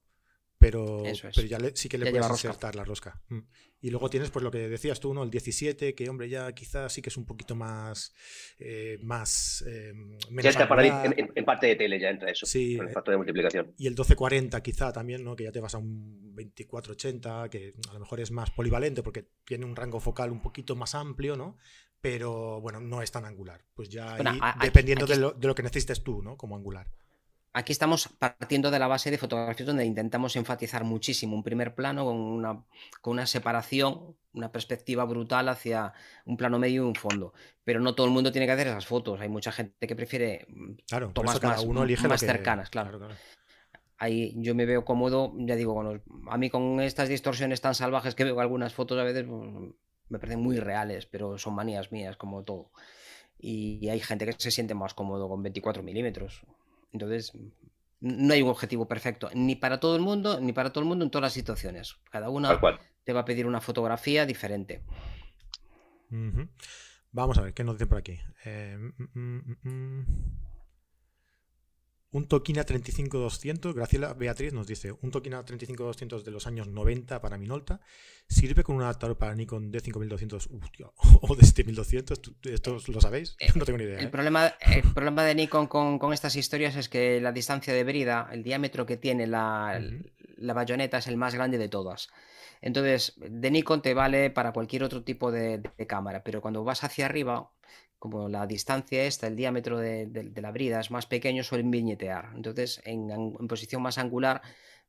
pero, pero ya sí que le puedes insertar la rosca. Mm. Y luego tienes, pues lo que decías tú, ¿no? El 17, que hombre, ya quizás sí que es un poquito más. Eh, más eh, ya está para en, en, parte de tele, ya entra eso. Sí. el factor de multiplicación. Y el 1240, quizá también, ¿no? Que ya te vas a un 2480, que a lo mejor es más polivalente porque tiene un rango focal un poquito más amplio, ¿no? Pero bueno, no es tan angular. Pues ya dependiendo de, lo, de lo que necesites tú, ¿no? Como angular. Aquí estamos partiendo de la base de fotografías donde intentamos enfatizar muchísimo un primer plano con una, con una separación, una perspectiva brutal hacia un plano medio y un fondo. Pero no todo el mundo tiene que hacer esas fotos. Hay mucha gente que prefiere mm, claro, tomas más, uno más cercanas, claro. Ahí yo me veo cómodo, ya digo, a mí con estas distorsiones tan salvajes que veo algunas fotos a veces pues, me parecen muy reales, pero son manías mías como todo. Y hay gente que se siente más cómodo con 24 milímetros. Entonces, no hay un objetivo perfecto, ni para todo el mundo, ni para todo el mundo en todas las situaciones. Cada una te va a pedir una fotografía diferente. Vamos a ver, ¿qué nos dicen por aquí? Eh, mm, mm, mm, un Tokina 35200, Graciela Beatriz nos dice, un Tokina 35200 de los años 90 para Minolta, ¿sirve con un adaptador para Nikon D5200 o de 7200? ¿Esto lo sabéis? Eh, no tengo ni idea. El, ¿eh? problema, el problema de Nikon con, estas historias es que la distancia de brida, el diámetro que tiene la, bayoneta es el más grande de todas. Entonces, de Nikon te vale para cualquier otro tipo de cámara, pero cuando vas hacia arriba, como la distancia esta, el diámetro de, la brida es más pequeño, suelen viñetear. Entonces, en, posición más angular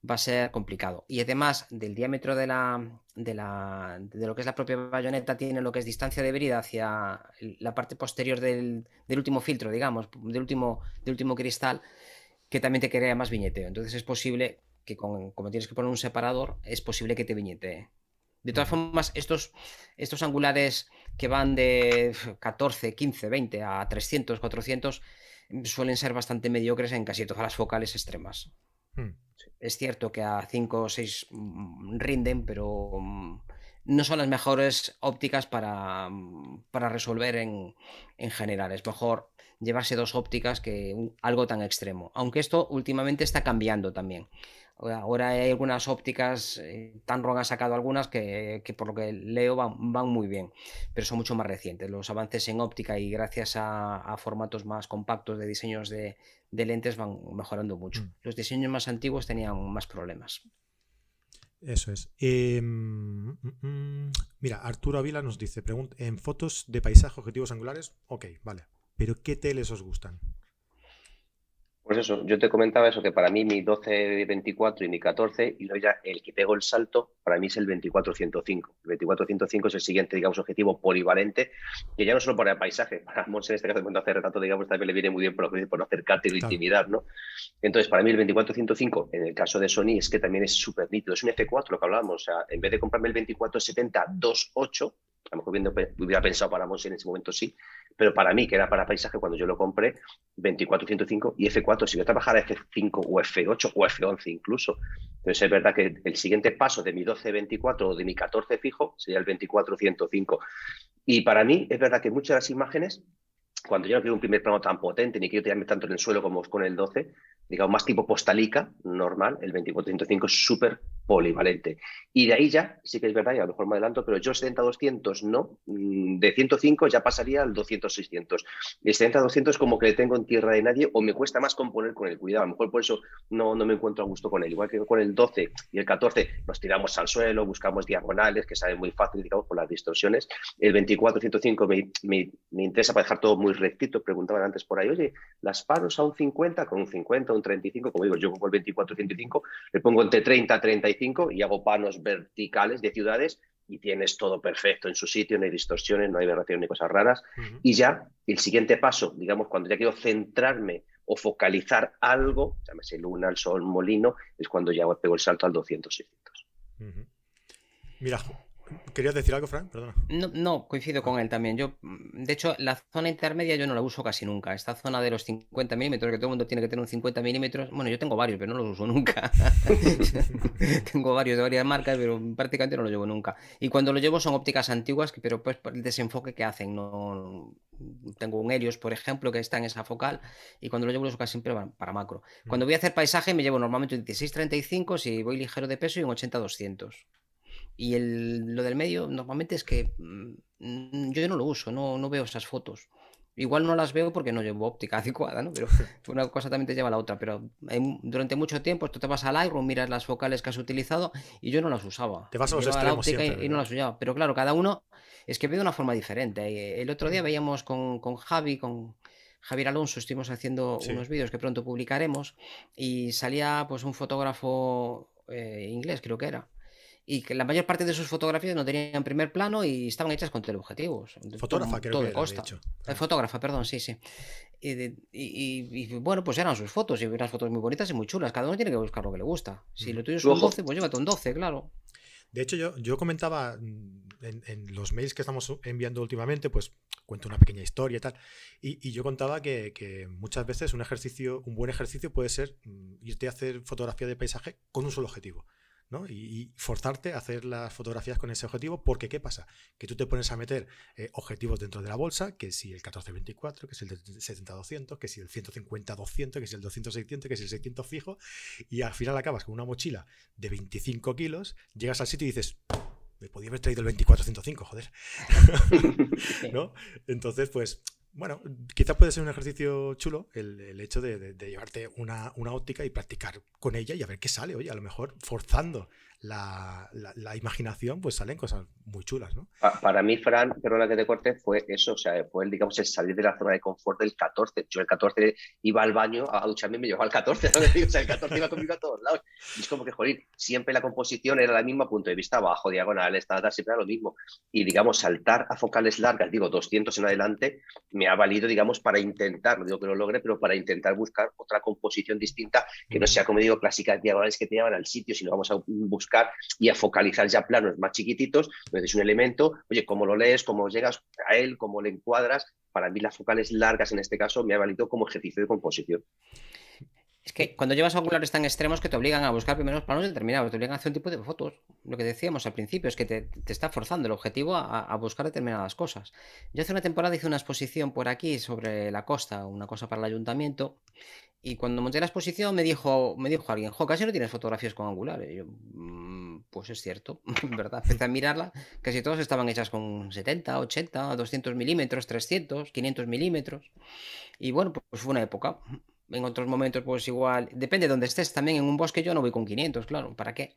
va a ser complicado. Y además del diámetro de, la, de, la, de lo que es la propia bayoneta, tiene lo que es distancia de brida hacia la parte posterior del, último filtro, digamos, del último, del último cristal, que también te crea más viñeteo. Entonces es posible que con, como tienes que poner un separador, es posible que te viñetee. De todas formas, estos, estos angulares que van de 14, 15, 20 a 300, 400 suelen ser bastante mediocres en casi todas las focales extremas. Hmm. Es cierto que a 5 o 6 mm, rinden, pero mm, no son las mejores ópticas para, mm, para resolver en, en, general. Es mejor llevarse dos ópticas que algo tan extremo. Aunque esto últimamente está cambiando también. Ahora hay algunas ópticas, eh, Tanron ha sacado algunas que, por lo que leo van, muy bien, pero son mucho más recientes. Los avances en óptica y gracias a, formatos más compactos de diseños de, lentes van mejorando mucho. Mm. Los diseños más antiguos tenían más problemas. Eso es. Em, mm, mm, mira, Arturo Avila nos dice, en fotos de paisaje, objetivos angulares, ok, vale, pero ¿qué teles os gustan? Pues eso, yo te comentaba eso, que para mí mi 12-24 y mi 14, y luego ya el que pego el salto, para mí es el 24-105. El 24-105 es el siguiente, digamos, objetivo polivalente, que ya no solo para el paisaje, para Monse en este caso, cuando hace retrato, digamos, también le viene muy bien por, por acercarte y la intimidad, ¿no? Entonces, para mí el 24-105, en el caso de Sony, es que también es súper nítido. Es un F4 lo que hablábamos, o sea, en vez de comprarme el 24-70-2.8, a lo mejor hubiera pensado para Monse en ese momento sí, pero para mí, que era para paisaje cuando yo lo compré, 24-105 y F4, si voy a trabajar a F5 o F8 o F11 incluso. Entonces es verdad que el siguiente paso de mi 12-24 o de mi 14 fijo sería el 24-105. Y para mí es verdad que muchas de las imágenes, cuando yo no quiero un primer plano tan potente, ni quiero tirarme tanto en el suelo como con el 12, digamos, más tipo postalica, normal, el 24-105 es súper polivalente. Y de ahí ya, sí que es verdad, y a lo mejor me adelanto, pero yo 70-200 no, mm, de 105 ya pasaría al 200-600. El 70-200 como que le tengo en tierra de nadie o me cuesta más componer con el cuidado, a lo mejor por eso no, no me encuentro a gusto con él. Igual que con el 12 y el 14 nos tiramos al suelo, buscamos diagonales, que salen muy fácil, digamos, por las distorsiones. El 24-105 me, me, me, interesa para dejar todo muy rectito. Preguntaban antes por ahí, oye, las paros a un 50, con un 50, un 35, como digo, yo con el 24-105, le pongo entre 30 a 35 y hago panos verticales de ciudades y tienes todo perfecto en su sitio, no hay distorsiones, no hay aberraciones ni cosas raras. Y ya el siguiente paso, digamos, cuando ya quiero centrarme o focalizar algo, llámese luna, el sol, molino, es cuando ya pego el salto al 200-600. Mira, ¿Querías decir algo, Frank? Perdona. No, no, coincido con él también. Yo, de hecho, la zona intermedia yo no la uso casi nunca. Esta zona de los 50 milímetros, que todo el mundo tiene que tener un 50 milímetros. Bueno, yo tengo varios, pero no los uso nunca. tengo varios de varias marcas, pero prácticamente no los llevo nunca. Y cuando los llevo son ópticas antiguas, pero pues por el desenfoque que hacen. No, tengo un Helios, por ejemplo, que está en esa focal, y cuando lo llevo lo uso casi siempre para, macro. Cuando mm. voy a hacer paisaje me llevo normalmente un 16-35 si voy ligero de peso y un 80-200. Y el, lo del medio normalmente es que mm, yo no lo uso, no, no veo esas fotos. Igual no las veo porque no llevo óptica adecuada, ¿no? Pero una cosa también te lleva a la otra. Pero durante mucho tiempo tú te vas al Lightroom, miras las focales que has utilizado y yo no las usaba. Te vas a los extremos y, no las usaba. Pero claro, cada uno es que ve de una forma diferente. El otro día veíamos con, con Javi, con Javier Alonso, estuvimos haciendo unos vídeos que pronto publicaremos y salía pues un fotógrafo eh, inglés, creo que era y que la mayor parte de sus fotografías no tenían primer plano y estaban hechas con teleobjetivos. Fotógrafa, creo que costa. Eh, fotógrafa, perdón, sí, sí. Y, bueno, pues eran sus fotos y unas fotos muy bonitas y muy chulas. Cada uno tiene que buscar lo que le gusta. Si lo tuyo es un 12, pues llévate un 12, claro. De hecho, yo, yo comentaba mm, en, los mails que estamos enviando últimamente, pues cuento una pequeña historia y tal. Y, yo contaba que, que, muchas veces un ejercicio, un buen ejercicio puede ser mm, irte a hacer fotografía de paisaje con un solo objetivo. Y, forzarte a hacer las fotografías con ese objetivo, porque ¿qué pasa? Que tú te pones a meter eh, objetivos dentro de la bolsa, que si el 1424, que si el 70-200, que si el 150-200, que si el 200-600, que si el 600 fijo, y al final acabas con una mochila de 25 kilos, llegas al sitio y dices, me podía haber traído el 2405, joder. ¿No? Entonces, pues bueno, quizás puede ser un ejercicio chulo el, hecho de, llevarte una, una, óptica y practicar con ella y a ver qué sale. Oye, a lo mejor forzando la, la, imaginación, pues salen cosas muy chulas, ¿no? Para mí, Fran, perdona que te corte, fue eso, o sea, fue el, digamos, el salir de la zona de confort del 14. Yo el 14 iba al baño a ducharme y me llevaba al 14, ¿no? o sea, el 14 iba conmigo a todos lados. Y es como que, joder, siempre la composición era la misma, punto de vista abajo, diagonal, tal, siempre era lo mismo. Y, digamos, saltar a focales largas, digo, 200 en adelante, me ha valido, digamos, para intentar, no digo que lo logre, pero para intentar buscar otra composición distinta que no sea, como digo, clásicas diagonales que te llevan al sitio, sino vamos a buscar y a focalizar ya planos más chiquititos. Entonces, un elemento, oye, cómo lo lees, cómo llegas a él, cómo le encuadras. Para mí, las focales largas en este caso me ha valido como ejercicio de composición. Es que cuando llevas angulares tan extremos que te obligan a buscar primeros planos determinados, te obligan a hacer un tipo de fotos. Lo que decíamos al principio es que te, está forzando el objetivo a, buscar determinadas cosas. Yo hace una temporada hice una exposición por aquí sobre la costa, una cosa para el ayuntamiento, y cuando monté la exposición me dijo, me dijo alguien, jo, casi no tienes fotografías con angulares. Y yo, mm, pues es cierto, ¿verdad? Empecé a mirarla, casi todas estaban hechas con 70, 80, 200 milímetros, 300, 500 milímetros. Y bueno, pues fue una época. En otros momentos, pues igual, depende de donde estés. También en un bosque yo no voy con 500, claro, ¿para qué?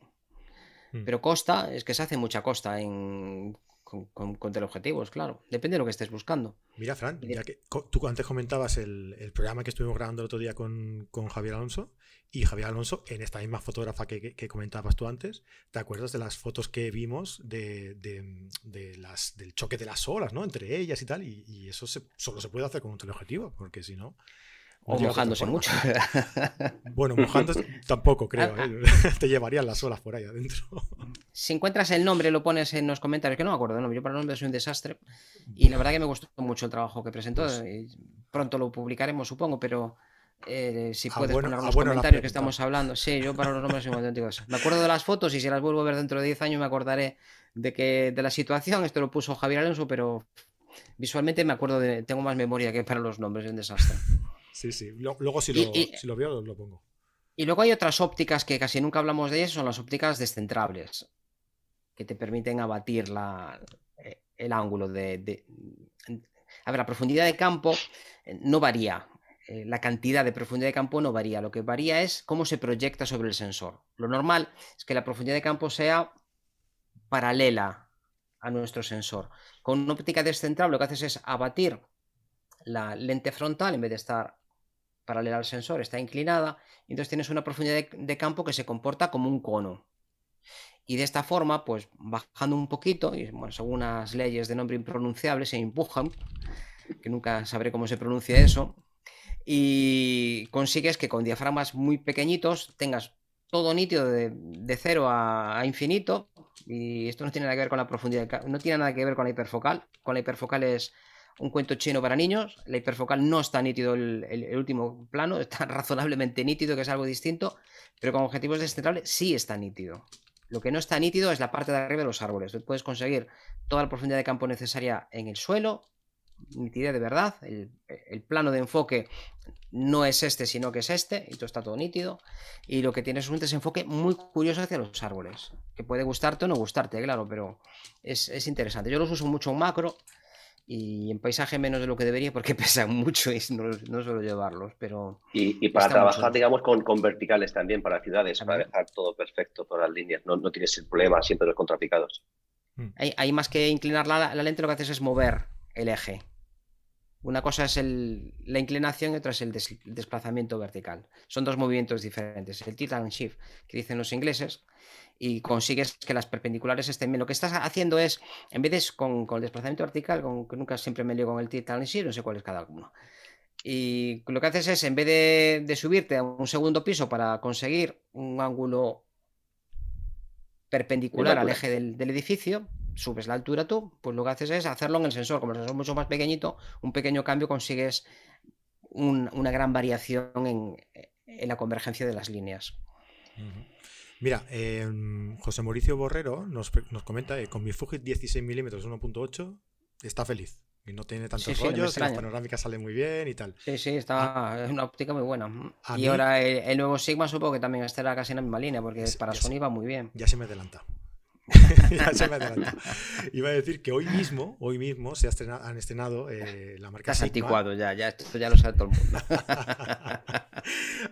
Hmm. Pero costa, es que se hace mucha costa en con, teleobjetivos, claro. Depende de lo que estés buscando. Mira, Fran, ya que tú antes comentabas el, programa que estuvimos grabando el otro día con, Javier Alonso, y Javier Alonso, en esta misma fotógrafa que, comentabas tú antes, ¿te acuerdas de las fotos que vimos de, las, del choque de las olas, ¿no? Entre ellas y tal, y, eso solo se puede hacer con un teleobjetivo, porque si no... O mojándose mucho. Bueno, mojándose tampoco creo. ¿eh? Te llevarían las olas por ahí adentro. Si encuentras el nombre, lo pones en los comentarios, que no me acuerdo del nombre. Yo para el nombre soy un desastre. Y la verdad que me gustó mucho el trabajo que presentó. Pues pronto lo publicaremos, supongo, pero eh, si puedes poner los comentarios que estamos hablando. Sí, yo para los nombres soy muy Me acuerdo de las fotos y si las vuelvo a ver dentro de 10 años me acordaré de que de la situación. Esto lo puso Javier Alonso, pero visualmente me acuerdo de. Tengo más memoria que para los nombres, es un desastre. Sí, sí. Luego si lo, si lo veo, lo pongo. Y luego hay otras ópticas que casi nunca hablamos de ellas, son las ópticas descentrables, que te permiten abatir la, eh, el ángulo de, A ver, la profundidad de campo eh, no varía. Eh, la cantidad de profundidad de campo no varía. Lo que varía es cómo se proyecta sobre el sensor. Lo normal es que la profundidad de campo sea paralela a nuestro sensor. Con una óptica descentrable lo que haces es abatir la lente frontal en vez de estar paralela al sensor, está inclinada, y entonces tienes una profundidad de, campo que se comporta como un cono. Y de esta forma, pues bajando un poquito, y bueno, según unas leyes de nombre impronunciable, se empujan, que nunca sabré cómo se pronuncia eso, y consigues que con diafragmas muy pequeñitos tengas todo nítido de, de cero a, infinito. Y esto no tiene nada que ver con la profundidad, no tiene nada que ver con la hiperfocal. Con la hiperfocal es un cuento chino para niños. La hiperfocal no está nítido el, el, último plano, está razonablemente nítido, que es algo distinto, pero con objetivos descentrables sí está nítido. Lo que no está nítido es la parte de arriba de los árboles. puedes conseguir toda la profundidad de campo necesaria en el suelo, nitidez de verdad. El, plano de enfoque no es este, sino que es este, y todo está todo nítido. Y lo que tienes es un desenfoque muy curioso hacia los árboles, que puede gustarte o no gustarte, claro, pero es, es interesante. Yo los uso mucho en macro y en paisaje menos de lo que debería porque pesan mucho y no, no suelo llevarlos, pero... Y, para trabajar, digamos, con, con, verticales también para ciudades, para dejar todo perfecto, todas las líneas, no, no tienes el problema siempre de los contrapicados. Hmm. Hay, más que inclinar la, la, lente, lo que haces es mover el eje. Una cosa es el, la inclinación y otra es el desplazamiento vertical. Son dos movimientos diferentes. El tilt and shift, que dicen los ingleses, y consigues que las perpendiculares estén bien. Lo que estás haciendo es, en vez de con, el desplazamiento vertical, con, que nunca siempre me lío con el tilt and shift, no sé cuál es cada uno. Y lo que haces es, en vez de, de subirte a un segundo piso para conseguir un ángulo perpendicular al eje del, del edificio, subes la altura tú, pues lo que haces es hacerlo en el sensor. Como el sensor es mucho más pequeñito, un pequeño cambio consigues una gran variación en, la convergencia de las líneas. Mira, em, José Mauricio Borrero nos, comenta que con mi Fujit 16 mm 1.8 está feliz. Y no tiene tantos rollos, la panorámica sale muy bien y tal. Sí, sí, está ah. es una óptica muy buena. Y ahora el, nuevo Sigma supongo que también estará casi en la misma línea, porque para Sony va muy bien. Ya se me adelanta. ya se me Iba a decir que hoy mismo, hoy mismo se han estrenado eh, la marca Estás anticuado ya, ya, esto ya lo sabe todo el mundo.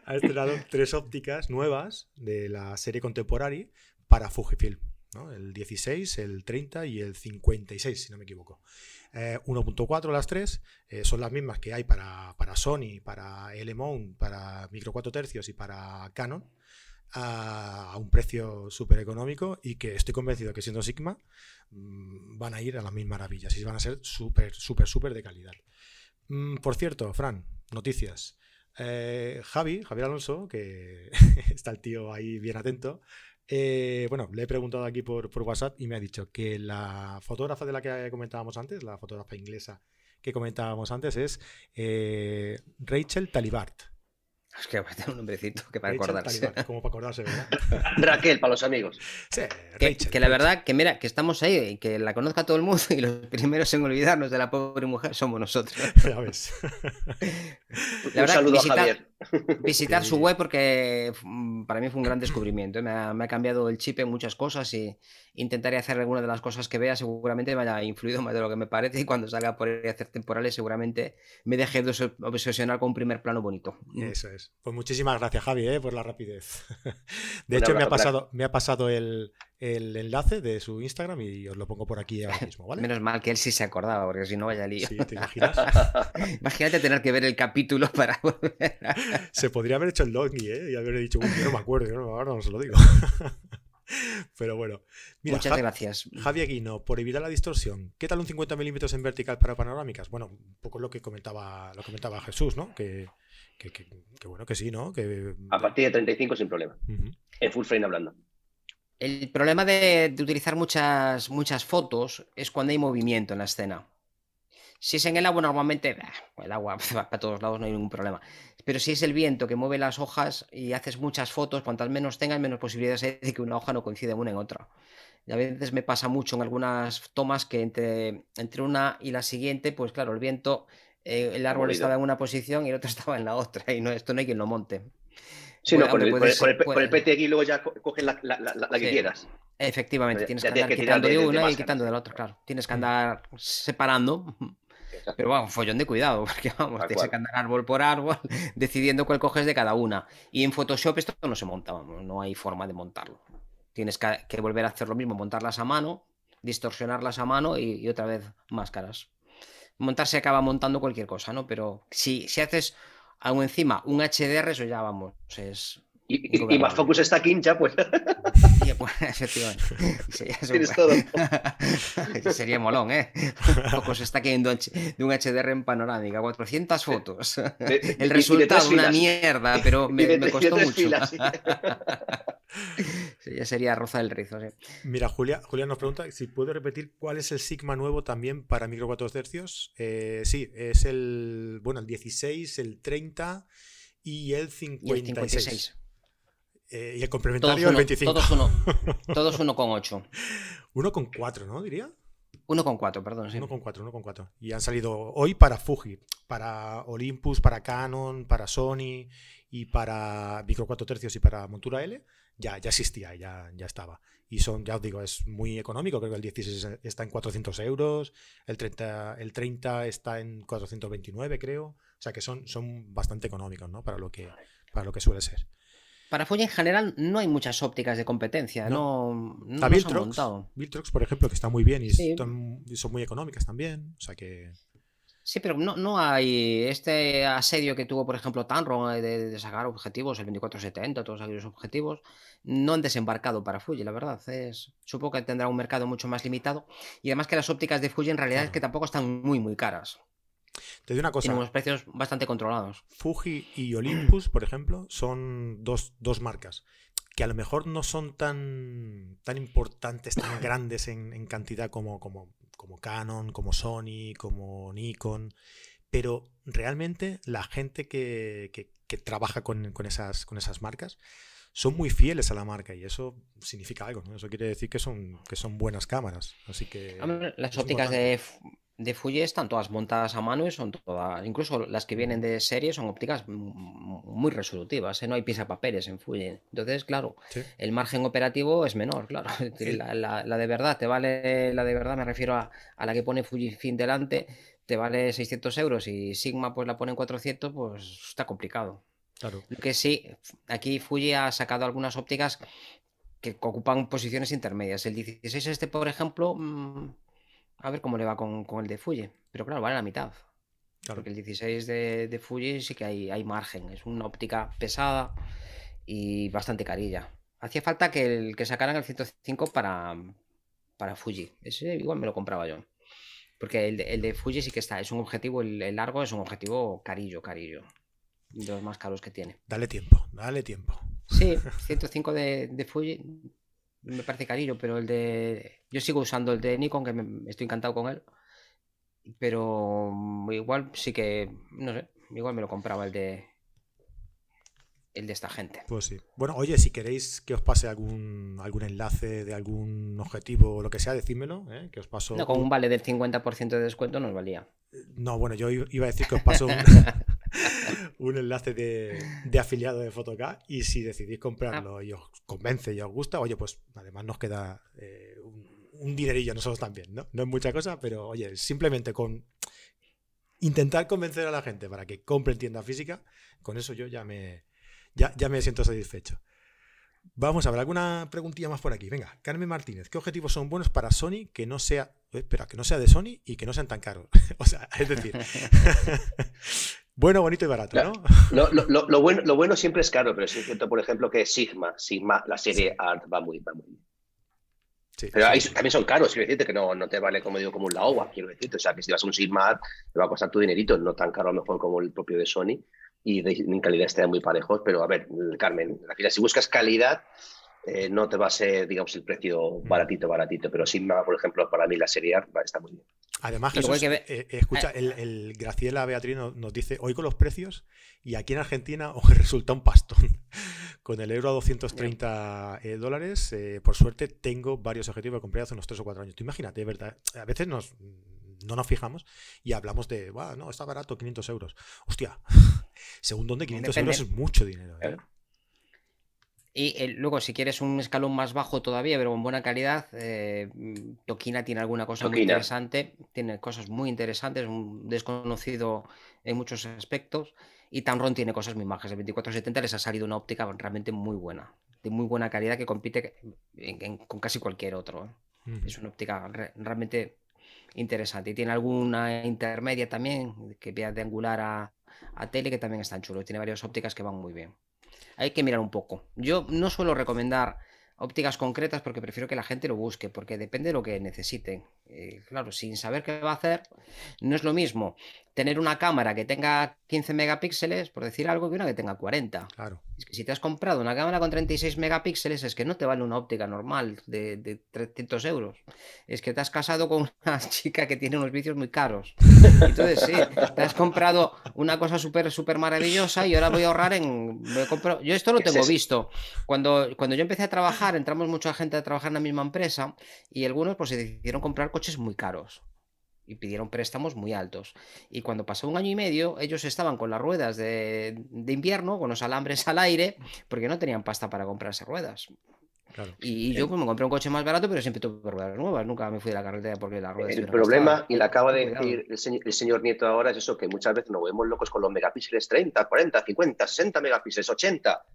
ha estrenado tres ópticas nuevas de la serie Contemporary para Fujifilm. El 16, el 30 y el 56, si no me equivoco. 1.4 eh, las tres, eh, son las mismas que hay para, para Sony, para L-Mount, para Micro 4 tercios y para Canon a, un precio súper económico y que estoy convencido que siendo Sigma mm, van a ir a las mil maravillas y van a ser súper, súper, súper de calidad. Mm, por cierto, Fran, noticias. Eh, Javi, Javier Alonso, que está el tío ahí bien atento, eh, bueno, le he preguntado aquí por, por, WhatsApp y me ha dicho que la fotógrafa de la que comentábamos antes, la fotógrafa inglesa que comentábamos antes, es eh, Rachel Talibart. Es que tener un nombrecito que para acordarse. como para acordarse, ¿verdad? Raquel, para los amigos. Sí, que, la verdad, que mira, que estamos ahí y que la conozca todo el mundo y los primeros en olvidarnos de la pobre mujer somos nosotros. Ya ves. La verdad, un saludo visitar, a Javier. Visitar su web porque mm, para mí fue un gran descubrimiento. ¿eh? Me ha, me ha, cambiado el chip en muchas cosas y intentaré hacer alguna de las cosas que vea. Seguramente me haya influido más de lo que me parece y cuando salga por ahí a hacer temporales seguramente me deje de obsesionar con un primer plano bonito. Eso es. Pues muchísimas gracias, Javi, ¿eh? por la rapidez. De hecho, me ha pasado, me ha pasado el, el, enlace de su Instagram y os lo pongo por aquí ahora mismo, ¿vale? Menos mal que él sí se acordaba, porque si no vaya lío. Sí, ¿te imaginas? Imagínate tener que ver el capítulo para volver. Se podría haber hecho el longi, ¿eh? Y haber dicho, yo no me acuerdo, no, ahora no se lo digo. Pero bueno. Muchas gracias. Javi Aguino, por evitar la distorsión, ¿qué tal un 50 milímetros en vertical para panorámicas? Bueno, un poco lo que comentaba, lo comentaba Jesús, ¿no? Que, que, bueno, que sí, ¿no? Que... A partir de 35 sin problema. En full frame hablando. El problema de, utilizar muchas, muchas fotos es cuando hay movimiento en la escena. Si es en el agua, normalmente el agua va para todos lados, no hay ningún problema. Pero si es el viento que mueve las hojas y haces muchas fotos, cuantas menos tengas, menos posibilidades hay de que una hoja no coincida una en otra. Y a veces me pasa mucho en algunas tomas que entre, entre una y la siguiente, pues claro, el viento eh, el árbol estaba en una posición y el otro estaba en la otra, y no, esto no hay quien lo monte. Sí, no, con, el, PTX luego ya coges la, que quieras. Efectivamente, tienes que andar quitando de, una y quitando de la otra, claro. Tienes que mm. andar separando. Pero bueno, follón de cuidado, porque vamos, tienes que andar árbol por árbol, decidiendo cuál coges de cada una. Y en Photoshop esto no se monta, no hay forma de montarlo. Tienes que, volver a hacer lo mismo, montarlas a mano, distorsionarlas a mano y otra vez máscaras montarse acaba montando cualquier cosa, ¿no? Pero si, si haces aún encima un HDR, eso ya vamos, es Y, más Focus está quincha, pues. pues efectivamente. Tienes todo. Sería molón, ¿eh? Focus está de un HDR en panorámica, 400 fotos. El resultado, una mierda, pero me, costó mucho. ya sería roza el rizo. Mira, Julia, Julia nos pregunta si puedo repetir cuál es el Sigma nuevo también para micro 4 tercios. Eh, sí, es el, bueno, el 16, el 30 y el 56. Eh, y el complementario el 25. Todos uno, todos uno con 8. Uno con 4, ¿no? Diría. Uno con 4, perdón. Sí. Uno con 4, uno con 4. Y han salido hoy para Fuji, para Olympus, para Canon, para Sony y para Micro 4 tercios y para montura L. Ya, ya existía, ya, ya estaba. Y son, ya os digo, es muy económico. Creo que el 16 está en 400 euros, el 30, el 30 está en 429, creo. O sea que son, son bastante económicos, ¿no? Para lo que, para lo que suele ser. Para Fuji en general no hay muchas ópticas de competencia, no, no, no Viltrox, por ejemplo, que está muy bien y, son muy económicas también, o sea que... Sí, pero no, no hay este asedio que tuvo, por ejemplo, Tanron eh, de, sacar objetivos, el 2470, todos aquellos objetivos, no han desembarcado para Fuji, la verdad. Es, supongo que tendrá un mercado mucho más limitado. Y además que las ópticas de Fuji en realidad es que tampoco están muy, muy caras. Te digo una cosa. Tienen unos precios bastante controlados. Fuji y Olympus, por ejemplo, son dos, marcas que a lo mejor no son tan, tan importantes, tan grandes en, cantidad como, como, como, Canon, como Sony, como Nikon, pero realmente la gente que, que, trabaja con, con, esas, con esas marcas son muy fieles a la marca y eso significa algo, ¿no? Eso quiere decir que son, que son buenas cámaras. Así que. Las ópticas de, de Fuji están todas montadas a mano y son todas, incluso las que vienen de serie son ópticas muy resolutivas, ¿eh? no hay papeles en Fuji. Entonces, claro, el margen operativo es menor, claro. La, de verdad, te vale, la de verdad me refiero a, la que pone Fuji fin delante, te vale 600 euros y Sigma pues la pone en 400, pues está complicado. Claro. Lo que sí, aquí Fuji ha sacado algunas ópticas que ocupan posiciones intermedias. El 16 este, por ejemplo, mm, a ver cómo le va con, el de Fuji. Pero claro, vale la mitad. Porque el 16 de, de, Fuji sí que hay, hay margen. Es una óptica pesada y bastante carilla. Hacía falta que, el, que sacaran el 105 para, para Fuji. Ese igual me lo compraba yo. Porque el de, el de Fuji sí que está. Es un objetivo, el, largo es un objetivo carillo, carillo. De los más caros que tiene. Dale tiempo, dale tiempo. Sí, 105 de, de Fuji me parece carillo, pero el de. Yo sigo usando el de Nikon, que me... estoy encantado con él. Pero igual sí que. No sé, igual me lo compraba el de. El de esta gente. Pues sí. Bueno, oye, si queréis que os pase algún, algún enlace de algún objetivo o lo que sea, decídmelo, ¿eh? que os paso. No, con un vale del 50% de descuento nos valía. No, bueno, yo iba a decir que os paso un, un enlace de, afiliado de Photocá y si decidís comprarlo ah. y os convence y os gusta, oye, pues además nos queda eh, un, dinerillo nosotros también, ¿no? No es mucha cosa, pero oye, simplemente con intentar convencer a la gente para que compre en tienda física, con eso yo ya me, ya, ya me siento satisfecho. Vamos a ver, alguna preguntilla más por aquí. Venga, Carmen Martínez, ¿qué objetivos son buenos para Sony que no sea, espera, que no sea de Sony y que no sean tan caros? o sea, es decir, Bueno, bonito y barato, ¿no? Lo, bueno, lo bueno siempre es caro, pero es cierto, por ejemplo, que Sigma, Sigma, la serie Art va muy, va muy bien. pero también son caros, quiero decirte que no, no te vale como digo como un Laowa, quiero decirte. O sea, que si vas a un Sigma Art, te va a costar tu dinerito, no tan caro a lo mejor como el propio de Sony, y en calidad estén muy parejos. Pero a ver, Carmen, si buscas calidad, eh, no te va a ser, digamos, el precio mm. baratito, baratito. Pero Sigma, por ejemplo, para mí la serie Art va, está muy bien. Además, Jesús, eh, escucha, eh. el, Graciela Beatriz nos, dice, hoy con los precios y aquí en Argentina os resulta un pastón. con el euro a 230 eh, dólares, por suerte tengo varios objetivos que compré hace unos 3 o 4 años. Tú imagínate, ¿verdad? A veces nos, no nos fijamos y hablamos de, no, está barato, 500 euros. Hostia, según donde 500 euros es mucho dinero. ¿eh? Y eh, luego, si quieres un escalón más bajo todavía, pero con buena calidad, eh, Tokina tiene alguna cosa muy interesante, tiene cosas muy interesantes, un desconocido en muchos aspectos. Y Tamron tiene cosas muy majas. El 2470 les ha salido una óptica realmente muy buena, de muy buena calidad que compite con casi cualquier otro. ¿eh? Es una óptica realmente interesante. Y tiene alguna intermedia también, que vea de angular a, a tele, que también están chulos. Tiene varias ópticas que van muy bien. Hay que mirar un poco. Yo no suelo recomendar ópticas concretas porque prefiero que la gente lo busque, porque depende de lo que necesiten. Eh, claro, sin saber qué va a hacer, no es lo mismo tener una cámara que tenga 15 megapíxeles, por decir algo, que una que tenga 40. Claro. Es que si te has comprado una cámara con 36 megapíxeles, es que no te vale una óptica normal de, de 300 euros. Es que te has casado con una chica que tiene unos vicios muy caros. Entonces, sí, te has comprado una cosa súper, súper maravillosa y ahora voy a ahorrar en. me compro- Yo esto lo ¿Qué es tengo visto. Cuando, cuando yo empecé a trabajar, entramos mucha gente a trabajar en la misma empresa y algunos pues se decidieron comprar coches muy caros y pidieron préstamos muy altos. Y cuando pasó un año y medio, ellos estaban con las ruedas de, de invierno, con los alambres al aire, porque no tenían pasta para comprarse ruedas. Claro. Y yo pues, me compré un coche más barato, pero siempre tuve ruedas nuevas. Nunca me fui de la carretera porque las ruedas El problema, y le acaba de Cuidado. decir el señor, el señor Nieto ahora, es eso, que muchas veces nos vemos locos con los megapíxeles 30, 40, 50, 60 megapíxeles, 80.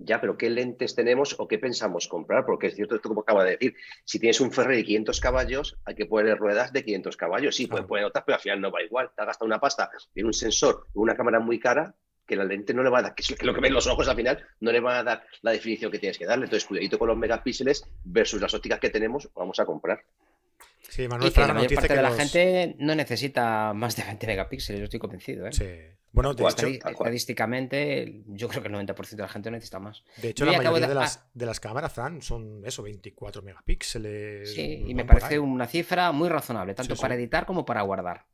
Ya, pero ¿qué lentes tenemos o qué pensamos comprar? Porque es cierto esto como acaba de decir, si tienes un Ferrari de 500 caballos, hay que poner ruedas de 500 caballos. Sí, puede Claro. poner otras, pero al final no va igual. Te has gastado una pasta, tiene un sensor, una cámara muy cara, que la lente no le va a dar, que es lo que ven los ojos al final, no le van a dar la definición que tienes que darle. Entonces, cuidadito con los megapíxeles versus las ópticas que tenemos, vamos a comprar. Sí, Y Manuel que la mayor parte que de la gente no necesita más de 20 megapíxeles, yo estoy convencido. ¿eh? Sí. Bueno, de hecho, Estadísticamente, yo creo que el 90% de la gente necesita más. de hecho Yo la mayoría de- de, las, ah. de las cámaras, Fran, son eso, 24 megapíxeles. Sí, y me parece una cifra muy razonable, tanto Sí, sí. para editar como para guardar.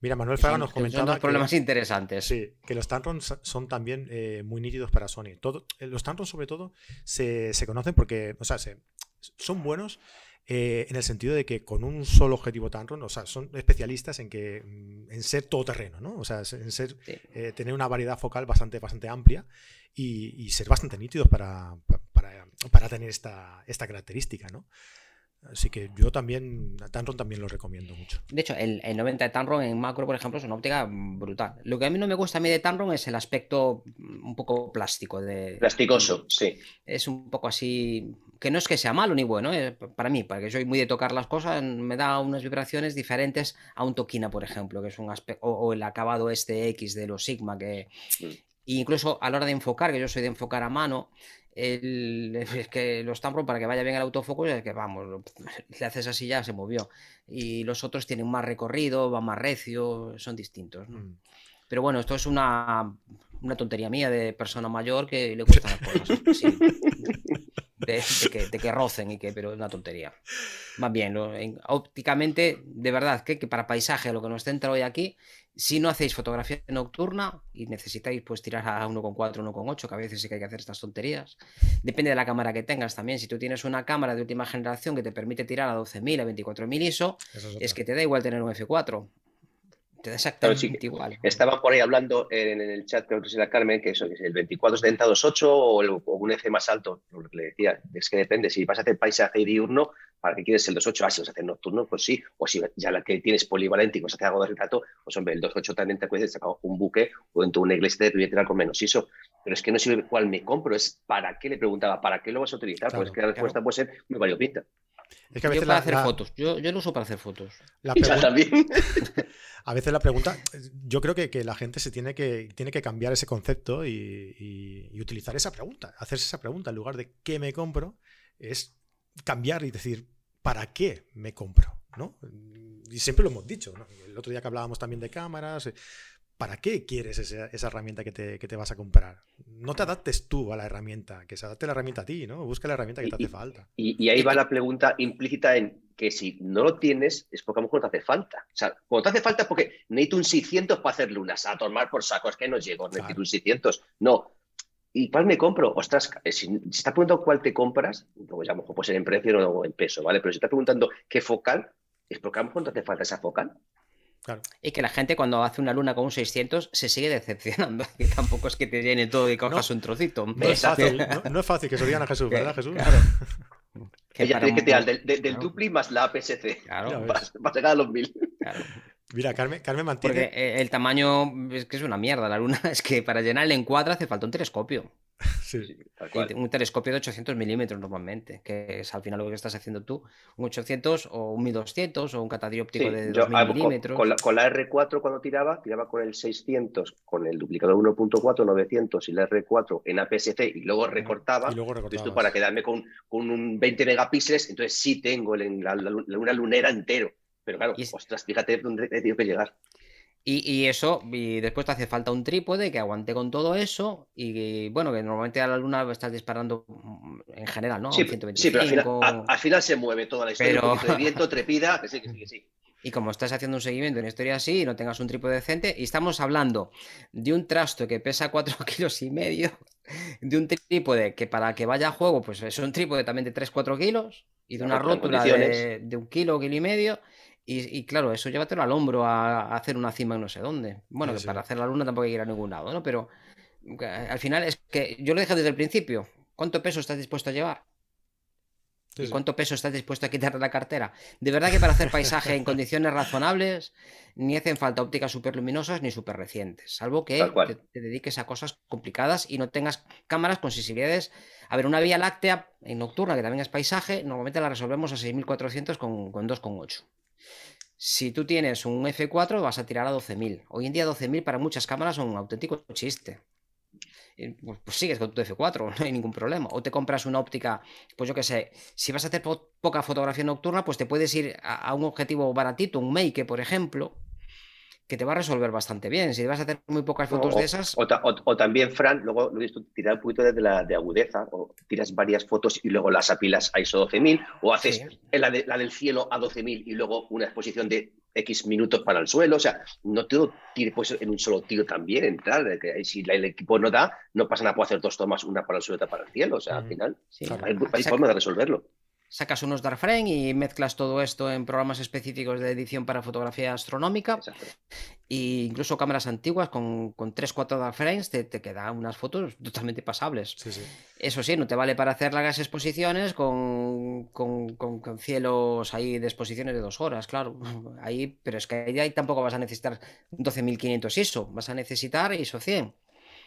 Mira, Manuel Fraga Son- nos son comentaba dos que- problemas interesantes. Sí, que los Tamrons son también eh, muy nítidos para Sony. Todo, eh, los Tamrons, sobre todo, se, se conocen porque, o sea, se- son buenos eh, en el sentido de que con un solo objetivo Tamron, o sea, son especialistas en que mm, en ser todoterreno, ¿no? O sea, en ser Sí. eh, tener una variedad focal bastante, bastante amplia y, y ser bastante nítidos para, para, para tener esta, esta característica, ¿no? Así que yo también, a Tamron también lo recomiendo mucho. De hecho, el, el 90 de Tamron en macro, por ejemplo, es una óptica brutal. Lo que a mí no me gusta a mí de Tamron es el aspecto un poco plástico de, Plasticoso, sí. es un poco así, que no es que sea malo ni bueno, eh, para mí, porque soy muy de tocar las cosas, me da unas vibraciones diferentes a un Tokina, por ejemplo, que es un aspecto, o, o el acabado este X de los Sigma, que Mm. incluso a la hora de enfocar, que yo soy de enfocar a mano, el- es que los Tamron para que vaya bien el autofoco es que vamos, le haces así ya se movió. Y los otros tienen más recorrido, van más recio, son distintos. ¿no? Mm. Pero bueno, esto es una, una tontería mía de persona mayor que le gustan las cosas así, de, de que, de que rocen y que, pero es una tontería. Más bien, lo- en- ópticamente, de verdad, que, que para paisaje, lo que nos centra hoy aquí, si no hacéis fotografía nocturna y necesitáis pues tirar a 1,4, 1,8, que a veces sí que hay que hacer estas tonterías, depende de la cámara que tengas también. Si tú tienes una cámara de última generación que te permite tirar a 12.000, a 24.000 ISO, es es que te da igual tener un F4. Te da Claro, exactamente sí, igual. Estaban por ahí hablando en, en el chat, creo que es la Carmen, que eso, que es el 24-70-28 o, el- o un F más alto, lo que le decía. Es que depende, si vas a hacer paisaje diurno, ¿para qué quieres el 2.8? Ah, si vas a hacer nocturno, pues sí. O si ya la que tienes polivalente y vas a hacer algo de retrato, pues hombre, el 2.8 también te puedes sacar un buque o en una iglesia te voy a con menos ISO. Pero es que no sirve cuál me compro, es para qué le preguntaba, ¿para qué lo vas a utilizar? Claro, pues es que la respuesta puede ser muy variopinta. Es que a Yo veces para la, hacer la- fotos. Yo, yo lo uso para hacer fotos. la pregunta- también. A veces la pregunta, yo creo que, que la gente se tiene que, tiene que cambiar ese concepto y, y- y utilizar esa pregunta, hacerse esa pregunta en lugar de ¿qué me compro? Es cambiar y decir ¿para qué me compro? ¿no? Y siempre lo hemos dicho, ¿no? el otro día que hablábamos también de cámaras, eh, ¿para qué quieres esa, esa herramienta que te, que te vas a comprar? No te adaptes tú a la herramienta, que se adapte la herramienta a ti, ¿no? Busca la herramienta que te hace falta. Y, y ahí va la pregunta implícita en que si no lo tienes es porque a lo mejor no te hace falta. O sea, cuando te hace falta es porque necesito un 600 para hacer lunas, a tomar por saco, es que no llego, necesito Claro. un 600. No. ¿Y cuál me compro? Ostras, eh, si, si estás preguntando cuál te compras, pues a lo mejor puede ser en precio o en peso, ¿vale? Pero si estás preguntando qué focal, es porque a lo mejor no te hace falta esa focal. Claro. Y que la gente cuando hace una luna con un 600 se sigue decepcionando. Que tampoco es que te llene todo y cojas un trocito. No es fácil, no, no es fácil que se lo digan a Jesús, ¿verdad, Jesús? claro. Que Ella tiene que un- tirar del, del- del claro. dupli más la APS-C Claro, para, para llegar a los 1000. claro. Mira, Carmen, Carmen mantiene... Porque eh, el tamaño es que es una mierda. La luna es que para llenar el encuadre hace falta un telescopio. un telescopio de 800 milímetros normalmente, que es al final lo que estás haciendo tú, un 800 o un 1200 o un catadióptico de 2000 milímetros. Con, la, R4 cuando tiraba, tiraba con el 600, con el duplicador 1.4, 900 y la R4 en APS-C y luego recortaba. Y luego para quedarme con, con, un 20 megapíxeles, entonces sí tengo la, una lunera entero. Pero claro, ostras, fíjate dónde he tenido que llegar. Y, eso, y después te hace falta un trípode que aguante con todo eso. Y bueno, que normalmente a la luna estás disparando mm, en general, ¿no? Sí, pero al final, se mueve toda la historia. Un de viento, trepida, que sí, que sí, que sí. Y como estás haciendo un seguimiento en una historia así y no tengas un trípode decente, y estamos hablando de un trasto que pesa 4 kilos y medio, de un trípode que para que vaya a juego, pues es un trípode también de 3-4 kilos, y de una rótula de, de, un kilo, kilo y medio, y, claro, eso llévatelo al hombro a, hacer una cima en no sé dónde. Bueno, que para hacer la luna tampoco hay que ir a ningún lado, ¿no? Pero al final es que yo lo dije desde el principio. ¿Cuánto peso estás dispuesto a llevar? ¿Y cuánto peso estás dispuesto a quitar de la cartera? De verdad que para hacer paisaje en condiciones razonables ni hacen falta ópticas súper luminosas ni súper recientes, salvo que te, dediques a cosas complicadas y no tengas cámaras con sensibilidades. A ver, una vía láctea en nocturna, que también es paisaje, normalmente la resolvemos a 6400 con, con 2,8. Si tú tienes un F4 vas a tirar a 12.000. Hoy en día 12.000 para muchas cámaras son un auténtico chiste. Pues, pues, sigues con tu F4, no hay ningún problema. O te compras una óptica, pues yo qué sé, si vas a hacer poca fotografía nocturna, pues te puedes ir a, un objetivo baratito, un Make, por ejemplo, que te va a resolver bastante bien. Si vas a hacer muy pocas fotos de esas. O, también, Fran, luego lo visto tirar un poquito de, la, de agudeza, o tiras varias fotos y luego las apilas a ISO 12000, o haces la, la, del cielo a 12000 y luego una exposición de X minutos para el suelo. O sea, no todo tiene pues, en un solo tiro también entrar. Que si el equipo no da, no pasa nada, puedo hacer dos tomas, una para el suelo y otra para el cielo. O sea, al final hay forma de resolverlo sacas unos dark frame y mezclas todo esto en programas específicos de edición para fotografía astronómica. E incluso cámaras antiguas con, con 3-4 dark frames te, te quedan unas fotos totalmente pasables. Eso sí, no te vale para hacer largas exposiciones con, con, con, cielos ahí de exposiciones de dos horas, claro. Ahí, pero es que ahí tampoco vas a necesitar 12.500 ISO, vas a necesitar ISO 100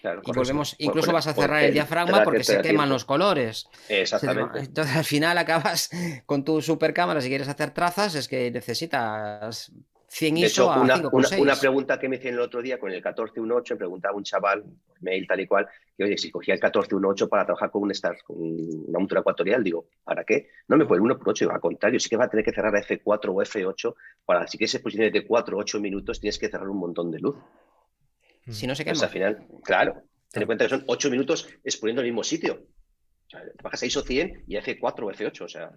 y volvemos, incluso vas a cerrar el diafragma porque se queman los colores. Exactamente. Entonces al final acabas con tu super cámara, si quieres hacer trazas, es que necesitas 100 ISO a una, una, pregunta que me hicieron el otro día con el 1418, me preguntaba un chaval, mail tal y cual, que oye, si cogía el 1418 para trabajar con un Star, con una montura ecuatorial, digo, ¿para qué? No me puede 1 por 8, al contrario, sí que va a tener que cerrar a F4 o F8 para, si quieres posiciones de 4 o 8 minutos, tienes que cerrar un montón de luz. Si no se quema. Pues al final, claro, ten en cuenta que son 8 minutos exponiendo el mismo sitio. O sea, bajas a ISO 100 y hace 4 o F8, o sea...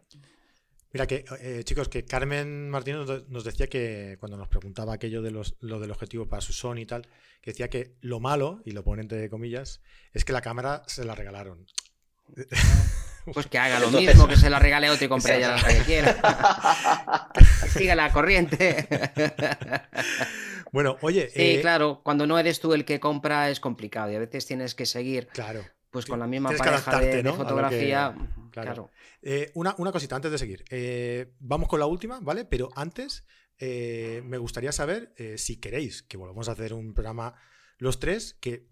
Mira que, eh, chicos, que Carmen Martínez nos decía que cuando nos preguntaba aquello de los, lo del objetivo para su son y tal, que decía que lo malo, y lo pone entre comillas, es que la cámara se la regalaron. Pues que haga lo mismo, que se la regale otro y compre ella la que quiera. Siga la corriente. Bueno, oye. Sí, eh, claro, cuando no eres tú el que compra es complicado y a veces tienes que seguir. Claro. Pues con la misma pareja de, fotografía. claro. Eh, una, cosita antes de seguir. Eh, vamos con la última, ¿vale? Pero antes me gustaría saber si queréis que volvamos a hacer un programa los tres que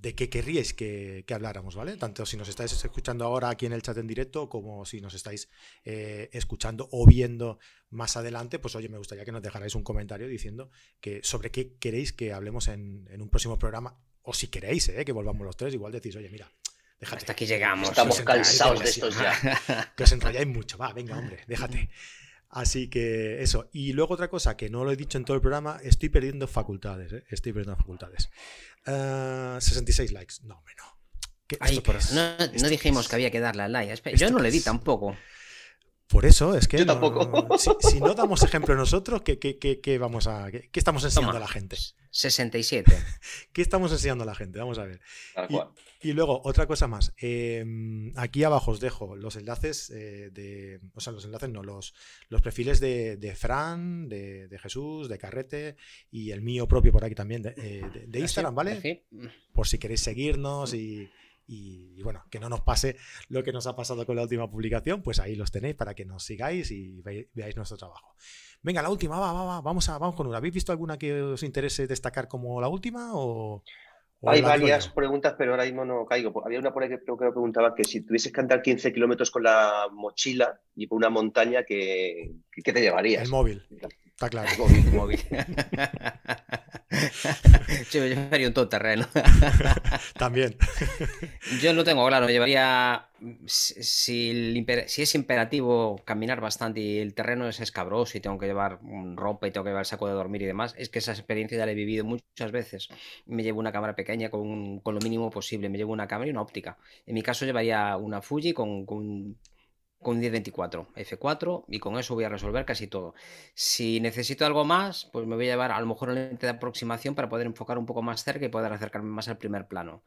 de qué querríais que, habláramos, ¿vale? Tanto si nos estáis escuchando ahora aquí en el chat en directo como si nos estáis eh, escuchando o viendo más adelante, pues oye, me gustaría que nos dejarais un comentario diciendo que sobre qué queréis que hablemos en, un próximo programa, o si queréis eh, que volvamos los tres, igual decís, oye, mira, déjate. Hasta aquí llegamos. Estamos cansados de estos ya. Que os enrolláis mucho, va, venga, hombre, déjate. Así que eso. Y luego otra cosa que no lo he dicho en todo el programa, estoy perdiendo facultades, ¿eh? estoy perdiendo facultades. 66 ah, likes. No, hombre, no. no, dijimos que había que darle al like. Yo no le di tampoco. Por eso es que. Yo tampoco. si, no damos ejemplo nosotros, ¿qué, qué, vamos a, qué, estamos enseñando a la gente? 67. ¿Qué estamos enseñando a la gente? Vamos a ver. Y, luego, otra cosa más. Em, aquí abajo os dejo los enlaces eh, de. O sea, los enlaces no, los, los perfiles de, Fran, de, Jesús, de Carrete y el mío propio por aquí también de, eh, Instagram, ¿vale? Por si queréis seguirnos y y, bueno, que no nos pase lo que nos ha pasado con la última publicación, pues ahí los tenéis para que nos sigáis y veáis nuestro trabajo. Venga, la última, va, va, va, vamos, a, vamos con una. ¿Habéis visto alguna que os interese destacar como la última o, Hay varias preguntas, pero ahora mismo no caigo. Había una por ahí que creo que preguntaba que si tuvieses que andar 15 kilómetros con la mochila y por una montaña, ¿qué, qué te llevarías? El móvil. Está claro. El móvil, el móvil. Yo me llevaría un todoterreno. También. Yo lo tengo claro, llevaría. Si, si, es imperativo caminar bastante y el terreno es escabroso y tengo que llevar ropa y tengo que llevar saco de dormir y demás, es que esa experiencia ya la he vivido muchas veces. Me llevo una cámara pequeña con, con lo mínimo posible, me llevo una cámara y una óptica. En mi caso llevaría una Fuji con, con con 1024 F4 y con eso voy a resolver casi todo. Si necesito algo más, pues me voy a llevar a lo mejor un lente de aproximación para poder enfocar un poco más cerca y poder acercarme más al primer plano.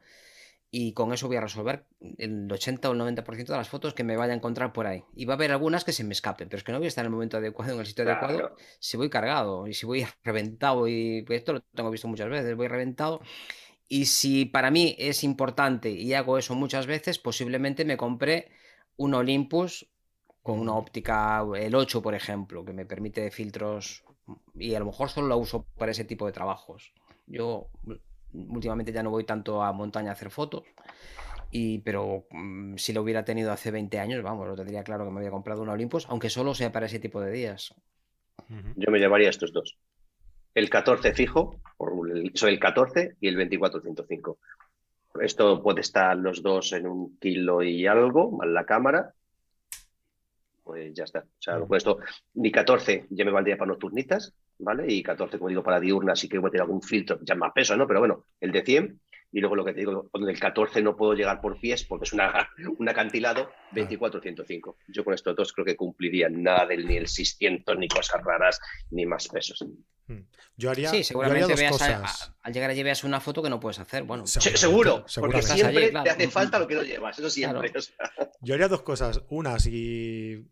Y con eso voy a resolver el 80 o el 90% de las fotos que me vaya a encontrar por ahí. Y va a haber algunas que se me escapen, pero es que no voy a estar en el momento adecuado, en el sitio adecuado, si voy cargado y si voy reventado. Y pues esto lo tengo visto muchas veces, voy reventado. Y si para mí es importante y hago eso muchas veces, posiblemente me compré un Olympus con una óptica, el 8 por ejemplo, que me permite filtros y a lo mejor solo la uso para ese tipo de trabajos. Yo últimamente ya no voy tanto a montaña a hacer fotos, y, pero mm, si lo hubiera tenido hace 20 años, vamos, lo tendría claro que me había comprado un Olympus, aunque solo sea para ese tipo de días. Yo me llevaría estos dos. El 14 fijo, soy el 14 y el 2405. Esto puede estar los dos en un kilo y algo, más la cámara. Pues ya está. O sea, lo puesto. Mi 14 ya me valdría para nocturnitas, ¿vale? Y 14, como digo, para diurnas, sí que voy a tener algún filtro, ya más peso, ¿no? Pero bueno, el de 100. Y luego lo que te digo, con el 14 no puedo llegar por pies porque es una, un acantilado, 24-105. Yo con estos dos creo que cumpliría nada del ni el 600, ni cosas raras, ni más pesos. Hmm. Yo haría, sí, seguramente dos cosas. al llegar allí veas una foto que no puedes hacer. Bueno, seguro, porque siempre te hace falta lo que no llevas, eso siempre. Yo haría dos cosas. Una, si,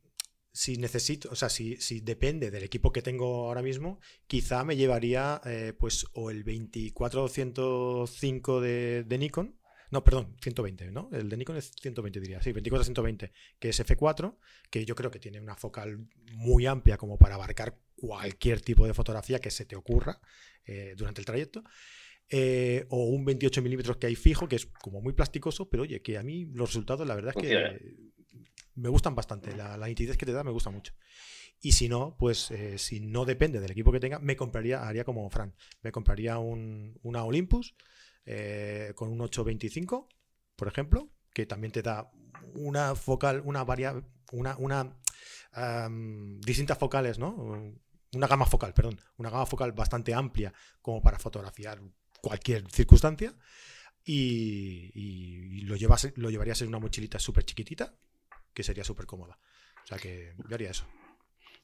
si necesito, o sea, si, si, depende del equipo que tengo ahora mismo, quizá me llevaría eh, pues o el 2405 de, de Nikon, no, perdón, 120, ¿no? El de Nikon es 120, diría. Sí, 24-120, que es F4, que yo creo que tiene una focal muy amplia como para abarcar cualquier tipo de fotografía que se te ocurra eh, durante el trayecto. Eh, o un 28 milímetros que hay fijo, que es como muy plasticoso, pero oye, que a mí los resultados, la verdad es que me gustan bastante. La, nitidez que te da me gusta mucho. Y si no, pues eh, si no depende del equipo que tenga, me compraría, haría como Fran, me compraría un, una Olympus con un 825, por ejemplo, que también te da una focal, una varia, una, una distintas focales, ¿no? una gama focal, perdón, una gama focal bastante amplia como para fotografiar cualquier circunstancia. Y, lo, llevas, lo llevarías en una mochilita súper chiquitita, que sería súper cómoda. O sea que yo haría eso.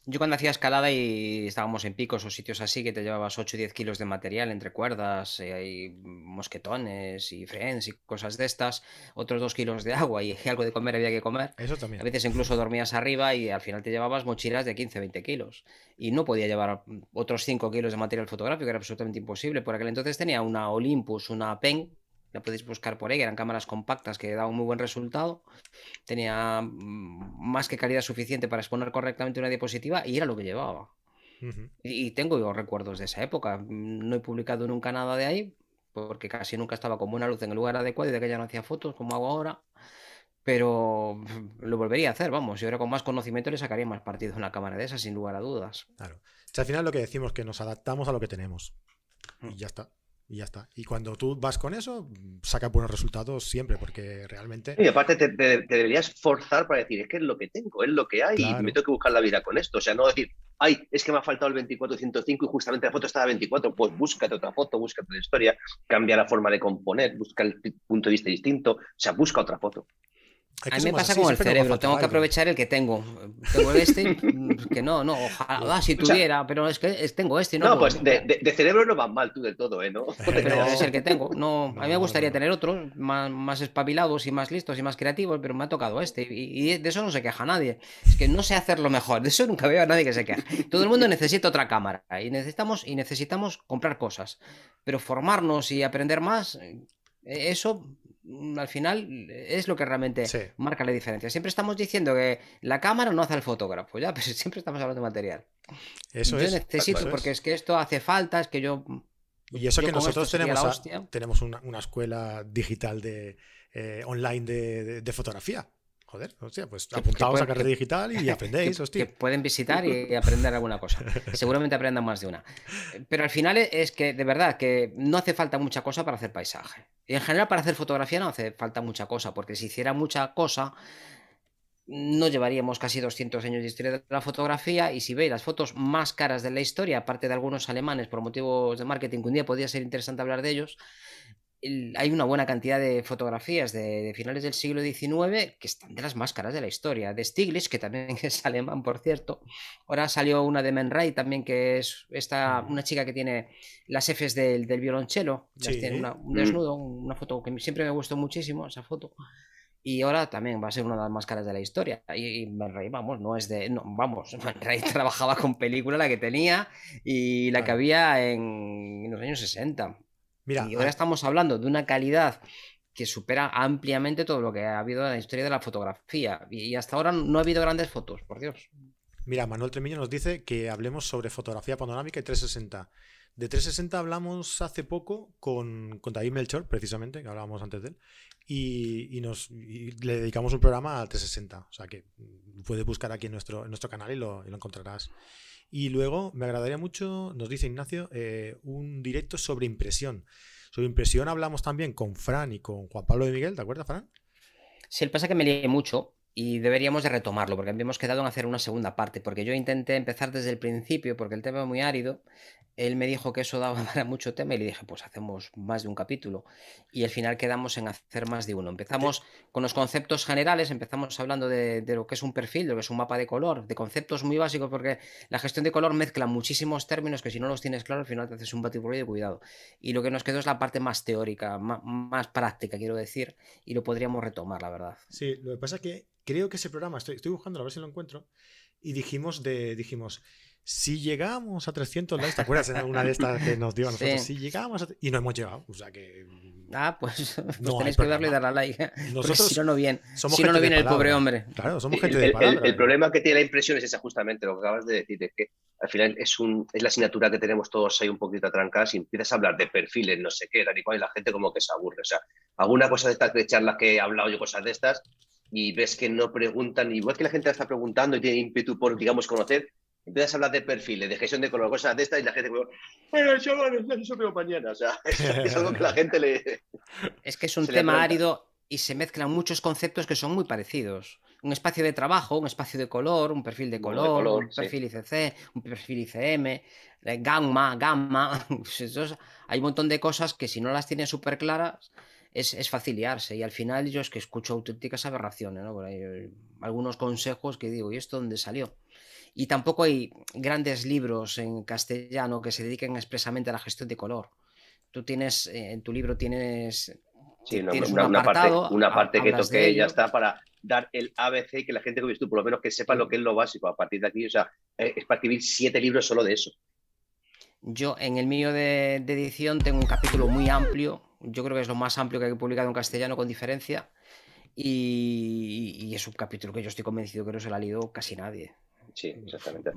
Yo cuando hacía escalada y estábamos en picos o sitios así que te llevabas 8 o 10 kilos de material entre cuerdas, eh, y mosquetones y friends y cosas de estas, otros 2 kilos de agua y algo de comer había que comer. Eso también. A veces incluso dormías arriba y al final te llevabas mochilas de 15 20 kilos. Y no podía llevar otros 5 kilos de material fotográfico, era absolutamente imposible. Por aquel entonces tenía una Olympus, una PEN, la podéis buscar por ahí, eran cámaras compactas que daban muy buen resultado, tenía mm, más que calidad suficiente para exponer correctamente una diapositiva y era lo que llevaba. y, tengo recuerdos de esa época, no he publicado nunca nada de ahí, porque casi nunca estaba con buena luz en el lugar adecuado y de que ya no hacía fotos como hago ahora. Pero lo volvería a hacer, vamos. Y ahora con más conocimiento le sacaría más partido en una cámara de esas, sin lugar a dudas. Claro. al final lo que decimos que nos adaptamos a lo que tenemos. Y mm. ya está. Y ya está. Y cuando tú vas con eso, saca buenos resultados siempre, porque realmente. Y aparte te, deberías forzar para decir, es que es lo que tengo, es lo que hay, y me tengo que buscar la vida con esto. O sea, no decir, ay, es que me ha faltado el 2405 y justamente la foto estaba a 24, pues búscate otra foto, búscate la historia, cambia la forma de componer, busca el punto de vista distinto, o sea, busca otra foto. A mí me pasa como el cerebro, tengo que aprovechar el que tengo. Tengo este, que no, no, ojalá si tuviera, pero es que tengo este. No, no pues de, cerebro no va mal tú del todo, ¿eh? ¿no? Pero es el que tengo. No, a mí me gustaría tener otros más, más espabilados y más listos y más creativos, pero me ha tocado este. Y, de eso no se queja nadie. Es que no sé hacerlo mejor, de eso nunca veo a nadie que se queje. Todo el mundo necesita otra cámara y necesitamos, y necesitamos comprar cosas. Pero formarnos y aprender más, eso Mm, al final es lo que realmente marca la diferencia. Siempre estamos diciendo que la cámara no hace el fotógrafo, ya, pero siempre estamos hablando de material. Eso yo necesito, porque es que esto hace falta, es que yo Y eso que nosotros tenemos, tenemos una, escuela digital de eh, online de, fotografía. Joder, hostia, pues apuntaos a carrera digital y aprendéis, hostia. Que pueden visitar y aprender alguna cosa. Seguramente aprendan más de una. Pero al final es que, de verdad, que no hace falta mucha cosa para hacer paisaje. Y en general para hacer fotografía no hace falta mucha cosa, porque si hiciera mucha cosa, no llevaríamos casi 200 años de historia de la fotografía y si veis las fotos más caras de la historia, aparte de algunos alemanes por motivos de marketing, que un día podría ser interesante hablar de ellos, hay una buena cantidad de fotografías de, finales del siglo XIX que están de las más caras de la historia. De Stiglitz, que también es alemán, por cierto. Ahora salió una de Men Ray también, que es esta, una chica que tiene las Fs del, del violonchelo. Tiene un desnudo, una foto que siempre me gustó muchísimo, esa foto. Y ahora también va a ser una de las más caras de la historia. Y, Man Ray, vamos, no es de. No, vamos, Man Ray trabajaba con película, la que tenía y la que había en, los años 60. Mira, y ahora estamos hablando de una calidad que supera ampliamente todo lo que ha habido en la historia de la fotografía. Y, hasta ahora no ha habido grandes fotos, por Dios. Mira, Manuel Tremillo nos dice que hablemos sobre fotografía panorámica y 360. De 360 hablamos hace poco con, con David Melchor, precisamente, que hablábamos antes de él, y, nos le dedicamos un programa al 360. O sea que puedes buscar aquí en nuestro, en nuestro canal y lo, lo encontrarás. Y luego me agradaría mucho, nos dice Ignacio, eh, un directo sobre impresión. Sobre impresión hablamos también con Fran y con Juan Pablo de Miguel, ¿te acuerdas, Fran? Sí, el pasa que me lié mucho y deberíamos de retomarlo porque habíamos quedado en hacer una segunda parte porque yo intenté empezar desde el principio porque el tema es muy árido él me dijo que eso daba para mucho tema y le dije, pues hacemos más de un capítulo. Y al final quedamos en hacer más de uno. Empezamos con los conceptos generales, empezamos hablando de, lo que es un perfil, de lo que es un mapa de color, de conceptos muy básicos, porque la gestión de color mezcla muchísimos términos que si no los tienes claro, al final te haces un batiburrillo de cuidado. Y lo que nos quedó es la parte más teórica, más, más, práctica, quiero decir, y lo podríamos retomar, la verdad. Sí, lo que pasa es que creo que ese programa, estoy, estoy buscando a ver si lo encuentro, y dijimos de, dijimos, si llegamos a 300 likes, ¿te acuerdas en una de estas que nos dio a nosotros? Si llegamos a... Y no hemos llegado, o sea que... Ah, pues, pues tenéis que darle y darle a like. Nosotros si no, no viene. si no, no viene el pobre hombre. Claro, somos gente de palabra. El, problema que tiene la impresión es esa justamente lo que acabas de decir, de que al final es, un, es la asignatura que tenemos todos ahí un poquito atrancadas y empiezas a hablar de perfiles, no sé qué, tal y cual, y la gente como que se aburre. O sea, alguna cosa de estas de charlas que he hablado yo, cosas de estas, y ves que no preguntan, igual que la gente está preguntando y tiene ímpetu por, digamos, conocer, empiezas a hablar de perfiles, de gestión de color, cosas de estas, y la gente, bueno, chavales, eso veo mañana. O sea, es, algo que la gente le. Es que es un tema árido y se mezclan muchos conceptos que son muy parecidos. Un espacio de trabajo, un espacio de color, un perfil de color, un perfil ICC, un perfil ICM, eh, gamma, gamma. hay un montón de cosas que si no las tienes súper claras, es, es, faciliarse. Y al final yo es que escucho auténticas aberraciones, ¿no? Por ahí, eh, algunos consejos que digo, ¿y esto dónde salió? Y tampoco hay grandes libros en castellano que se dediquen expresamente a la gestión de color. Tú tienes, eh, en tu libro tienes, sí, una, parte, una parte que toque ya está para dar el ABC y que la gente, como tú, por lo menos que sepa lo que es lo básico. A partir de aquí, o sea, eh, es para escribir siete libros solo de eso. Yo en el mío de, edición tengo un capítulo muy amplio, yo creo que es lo más amplio que he publicado en castellano con diferencia, y, y, es un capítulo que yo estoy convencido que no se lo ha leído casi nadie. Sí, exactamente.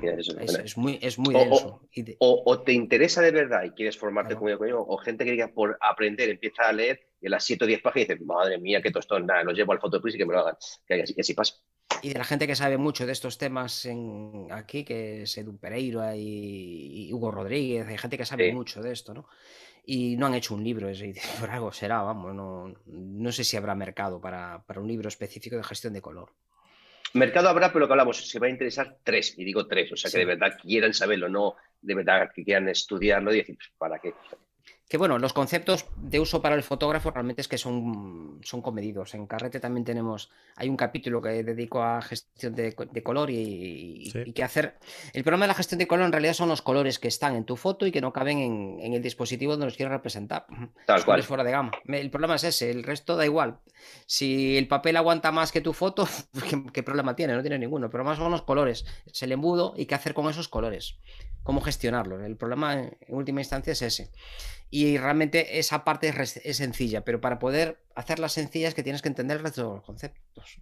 es, muy, es muy denso. O, te interesa de verdad y quieres formarte como yo, o gente que diga por aprender empieza a leer y en las 7 o 10 páginas dice, madre mía, qué tostón, nada, los llevo al Photopris y que me lo hagan. Que así, así pasa. Y de la gente que sabe mucho de estos temas en, aquí, que es Edu Pereira y, Hugo Rodríguez, hay gente que sabe mucho de esto, ¿no? y no han hecho un libro, es, por algo será, vamos, no, no sé si habrá mercado para, para, un libro específico de gestión de color. Mercado habrá, pero lo que hablamos, se va a interesar tres, y digo tres, o sea, que de verdad quieran saberlo, no de verdad que quieran estudiarlo y decir, pues, ¿para qué? Que bueno, los conceptos de uso para el fotógrafo realmente es que son, son comedidos. En Carrete también tenemos, hay un capítulo que dedico a gestión de, color y, qué hacer. El problema de la gestión de color en realidad son los colores que están en tu foto y que no caben en, el dispositivo donde los quieres representar. Tal cual. fuera de gama. El problema es ese, el resto da igual. Si el papel aguanta más que tu foto, ¿qué, problema tiene? No tiene ninguno. Pero más son los colores, es el embudo y qué hacer con esos colores. Cómo gestionarlo. El problema en última instancia es ese. Y realmente esa parte es, sencilla, pero para poder hacerla sencilla es que tienes que entender el resto de los conceptos.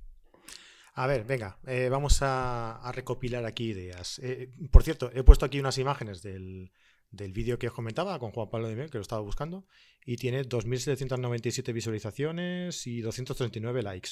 A ver, venga, eh, vamos a, recopilar aquí ideas. Eh, por cierto, he puesto aquí unas imágenes del, del vídeo que os comentaba con Juan Pablo de Miguel, que lo estaba buscando, y tiene 2.797 visualizaciones y 239 likes.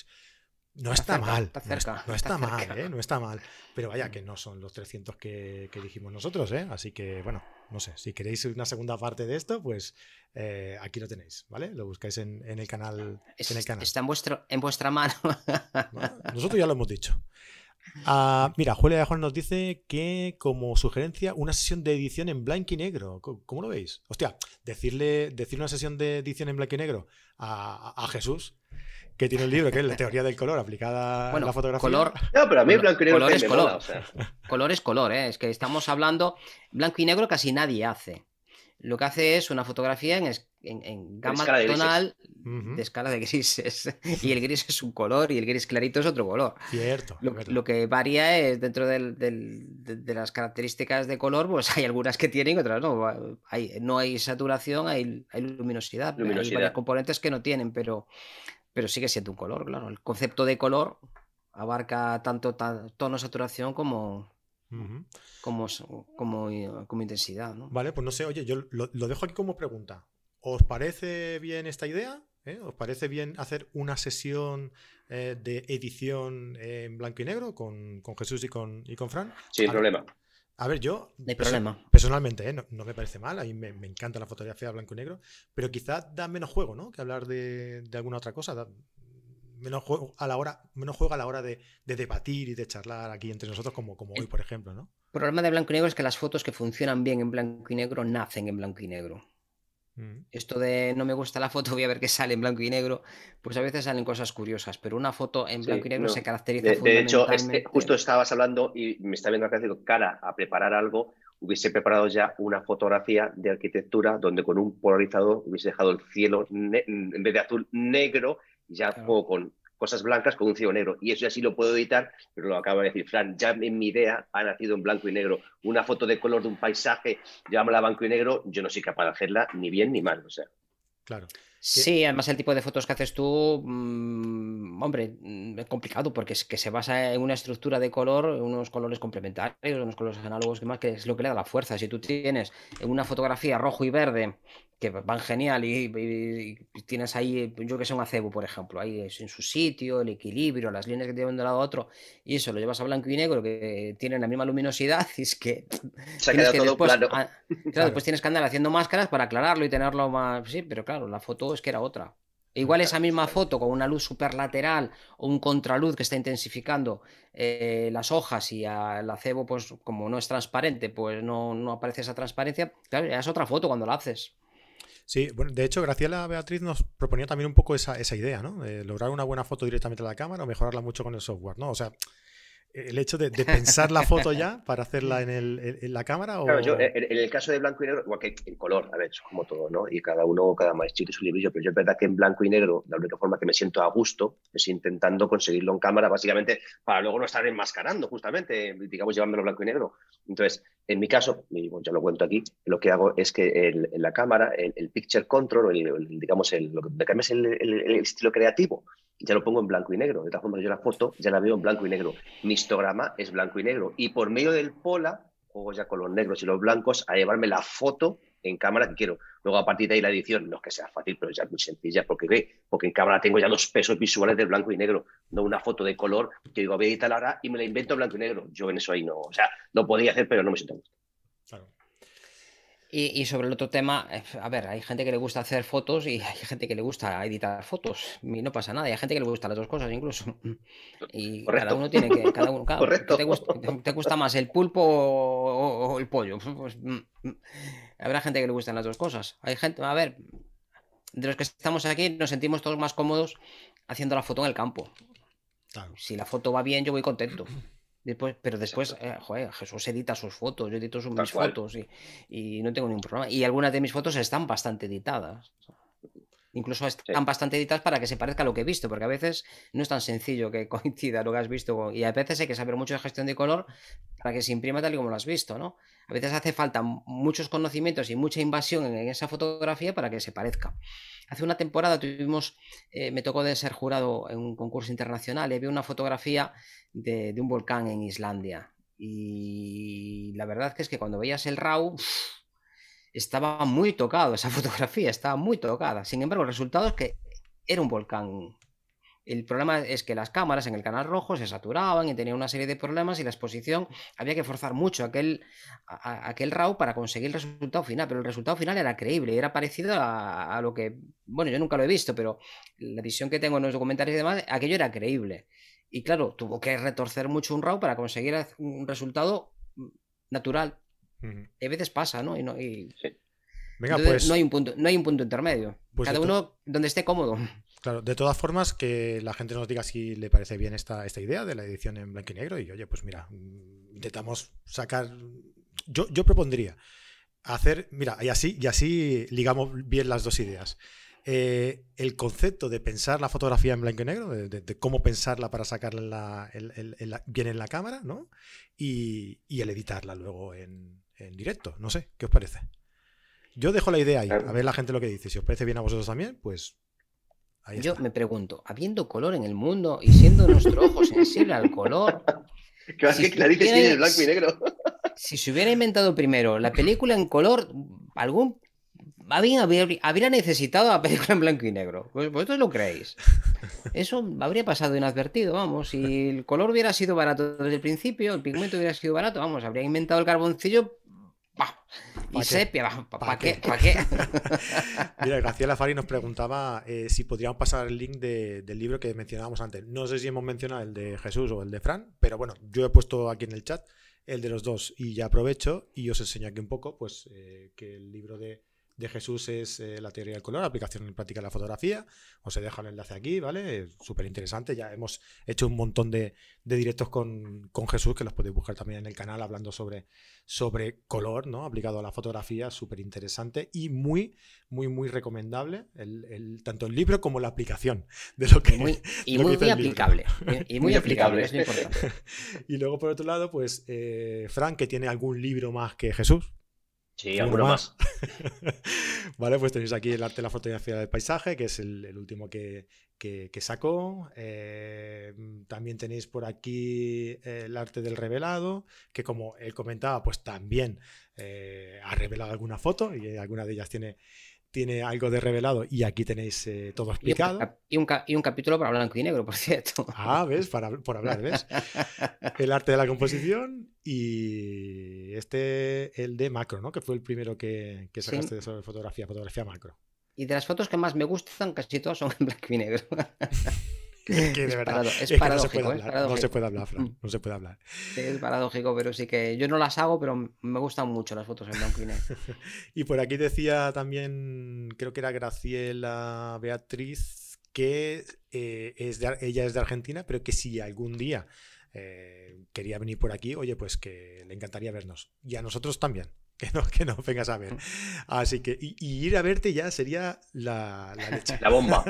No está, mal, no, está, mal, ¿eh? no está mal. Pero vaya que no son los 300 que, dijimos nosotros, ¿eh? Así que, bueno, no sé, si queréis una segunda parte de esto, pues eh, aquí lo tenéis, ¿vale? Lo buscáis en, el, canal, en el canal. Está en, vuestro, en vuestra mano. nosotros ya lo hemos dicho. Ah, mira, Julia de Juan nos dice que como sugerencia una sesión de edición en blanco y negro. ¿Cómo lo veis? Hostia, decirle, decir una sesión de edición en blanco y negro a, Jesús, que tiene un libro que es la teoría del color aplicada a la fotografía. Color, no, pero a mí blanco y negro color es color. color es color, ¿eh? es que estamos hablando blanco y negro casi nadie hace lo que hace es una fotografía en, en, gama tonal de, escala de grises. y el gris es un color y el gris clarito es otro color. Cierto. Lo, que varía es dentro de, las características de color, pues hay algunas que tienen y otras no. Hay, no hay saturación, hay, luminosidad. Hay varios componentes que no tienen, pero, pero sigue siendo un color, claro. El concepto de color abarca tanto tono saturación como, como, como, como, intensidad. ¿no? Vale, pues no sé, oye, yo lo, dejo aquí como pregunta. ¿Os parece bien esta idea? ¿Eh? ¿Os parece bien hacer una sesión eh, de edición en blanco y negro con, Jesús y con, y con Fran? Sin problema. A ver, yo problema. personalmente ¿eh? no, me parece mal, a mí me, encanta la fotografía blanco y negro, pero quizás da menos juego, ¿no? Que hablar de, de alguna otra cosa menos juego a la hora, menos juego a la hora de, debatir y de charlar aquí entre nosotros, como, como hoy, por ejemplo, ¿no? El problema de blanco y negro es que las fotos que funcionan bien en blanco y negro nacen en blanco y negro. Mm. Esto de no me gusta la foto, voy a ver qué sale en blanco y negro, pues a veces salen cosas curiosas, pero una foto en blanco y negro se caracteriza de, de hecho, justo estabas hablando y me está viendo acá cara a preparar algo, hubiese preparado ya una fotografía de arquitectura donde con un polarizador hubiese dejado el cielo en vez de azul negro ya con cosas blancas con un cielo negro. Y eso ya sí lo puedo editar, pero lo acaba de decir Fran, ya en mi idea ha nacido en blanco y negro. Una foto de color de un paisaje, llámala blanco y negro, yo no soy capaz de hacerla ni bien ni mal. O sea. Claro. Sí, además el tipo de fotos que haces tú, mm, hombre, mm, es complicado porque es que se basa en una estructura de color, unos colores complementarios, unos colores análogos que más, que es lo que le da la fuerza. Si tú tienes una fotografía rojo y verde que van genial y, tienes ahí, yo que sé, un acebo, por ejemplo, ahí es en su sitio, el equilibrio, las líneas que tienen de un lado a otro, y eso lo llevas a blanco y negro, que tienen la misma luminosidad, y es que... Se ha todo después, claro. claro, después tienes que andar haciendo máscaras para aclararlo y tenerlo más... Sí, pero claro, la foto es que era otra. Igual esa misma foto con una luz superlateral o un contraluz que está intensificando eh, las hojas y el acebo, pues como no es transparente, pues no, no aparece esa transparencia. Claro, ya es otra foto cuando la haces. Sí, bueno, de hecho, Graciela Beatriz nos proponía también un poco esa, esa idea, ¿no? De lograr una buena foto directamente a la cámara o mejorarla mucho con el software, ¿no? O sea, el hecho de, pensar la foto ya para hacerla en, el, en la cámara? O... Claro, yo en, el caso de blanco y negro, igual que en color, a ver, es como todo, ¿no? Y cada uno, cada maestrito su librillo, pero yo es verdad que en blanco y negro, la única forma que me siento a gusto es intentando conseguirlo en cámara, básicamente para luego no estar enmascarando, justamente, digamos, llevándolo blanco y negro. Entonces, en mi caso, ya lo cuento aquí, lo que hago es que en la cámara, el, picture control, el, digamos, el, lo que me cambia es el estilo creativo ya lo pongo en blanco y negro. De todas formas, yo la foto ya la veo en blanco y negro. Mi histograma es blanco y negro. Y por medio del pola, juego ya con los negros y los blancos a llevarme la foto en cámara que quiero. Luego, a partir de ahí, la edición, no es que sea fácil, pero ya es muy sencilla, porque ve, porque en cámara tengo ya los pesos visuales del blanco y negro, no una foto de color que digo, voy a editar ahora y me la invento en blanco y negro. Yo en eso ahí no, o sea, lo podía hacer, pero no me siento gusto. Y, sobre el otro tema, eh, a ver, hay gente que le gusta hacer fotos y hay gente que le gusta editar fotos. Y no pasa nada. hay gente que le gusta las dos cosas incluso. Y cada uno tiene que. Cada uno, Correcto. Te, gusta, más el pulpo o, el pollo? Pues, mm, mm, habrá gente que le gustan las dos cosas. Hay gente, a ver, de los que estamos aquí nos sentimos todos más cómodos haciendo la foto en el campo. Si la foto va bien, yo voy contento. Después, pero después, eh, joder, Jesús edita sus fotos, yo edito sus, mis fotos y, no tengo ningún problema. Y algunas de mis fotos están bastante editadas. Incluso están bastante editadas para que se parezca a lo que he visto, porque a veces no es tan sencillo que coincida lo que has visto. Y a veces hay que saber mucho de gestión de color para que se imprima tal y como lo has visto, ¿no? A veces hace falta muchos conocimientos y mucha invasión en esa fotografía para que se parezca. Hace una temporada tuvimos, eh, me tocó de ser jurado en un concurso internacional y había una fotografía de, un volcán en Islandia. Y la verdad que es que cuando veías el RAW, estaba muy tocado esa fotografía, estaba muy tocada. Sin embargo, el resultado es que era un volcán. El problema es que las cámaras en el canal rojo se saturaban y tenían una serie de problemas y la exposición había que forzar mucho aquel, aquel RAW para conseguir el resultado final, pero el resultado final era creíble, era parecido a, lo que, bueno, yo nunca lo he visto, pero la visión que tengo en los documentales y demás, aquello era creíble. Y claro, tuvo que retorcer mucho un RAW para conseguir un resultado natural. Y a veces pasa, ¿no? Y no Venga, pues, no hay un punto, no hay un punto intermedio. Pues Cada uno donde esté cómodo. Claro, de todas formas, que la gente nos diga si le parece bien esta, esta idea de la edición en blanco y negro. Y oye, pues mira, intentamos sacar. Yo, yo propondría hacer. Mira, y así, y así ligamos bien las dos ideas. Eh, el concepto de pensar la fotografía en blanco y negro, de, cómo pensarla para sacarla bien en la cámara, ¿no? Y, el editarla luego en, en directo. No sé, ¿qué os parece? Yo dejo la idea ahí, a ver la gente lo que dice. Si os parece bien a vosotros también, pues yo me pregunto, habiendo color en el mundo y siendo nuestro ojo sensible al color. si el blanco y negro. Si se hubiera inventado primero la película en color, algún. Habría, necesitado la película en blanco y negro. Pues, ¿Vosotros lo creéis? Eso habría pasado inadvertido, vamos. Si el color hubiera sido barato desde el principio, el pigmento hubiera sido barato, vamos, habría inventado el carboncillo y sepia, ¿para qué? ¿Para qué? Mira, Graciela Fari nos preguntaba eh, si podríamos pasar el link del libro que mencionábamos antes. No sé si hemos mencionado el de Jesús o el de Fran, pero bueno, yo he puesto aquí en el chat el de los dos y ya aprovecho y os enseño aquí un poco, pues, eh, que el libro de de Jesús es eh, la teoría del color, aplicación en práctica de la fotografía. Os he dejado el enlace aquí, ¿vale? Súper interesante. Ya hemos hecho un montón de, directos con, Jesús que los podéis buscar también en el canal hablando sobre, sobre color, ¿no? Aplicado a la fotografía, súper interesante y muy, muy, muy recomendable. El, tanto el libro como la aplicación de lo que. Muy, y muy, aplicable. Y muy, aplicable, es importante. y luego, por otro lado, pues, eh, Frank, que tiene algún libro más que Jesús. Sí, alguno más. vale, pues tenéis aquí el arte de la fotografía del paisaje, que es el, último que, sacó. Eh, también tenéis por aquí eh, el arte del revelado, que como él comentaba, pues también eh, ha revelado alguna foto y alguna de ellas tiene tiene algo de revelado y aquí tenéis eh, todo explicado. Y un, y un, capítulo para blanco y negro, por cierto. Ah, ¿ves? Para, por hablar, ¿ves? El arte de la composición y este, el de macro, ¿no? Que fue el primero que, que sacaste sobre fotografía, fotografía macro. Y de las fotos que más me gustan, casi todas son en blanco y negro. que de verdad es, paradójico, no se puede hablar, Fran, no se puede hablar. es paradójico, pero sí que yo no las hago, pero me gustan mucho las fotos en blanco y negro. y por aquí decía también, creo que era Graciela Beatriz, que eh, es ella es de Argentina, pero que si algún día eh, quería venir por aquí, oye, pues que le encantaría vernos. Y a nosotros también. Que no, que no vengas a ver. Mm. Así que, y, ir a verte ya sería la, la leche. La bomba.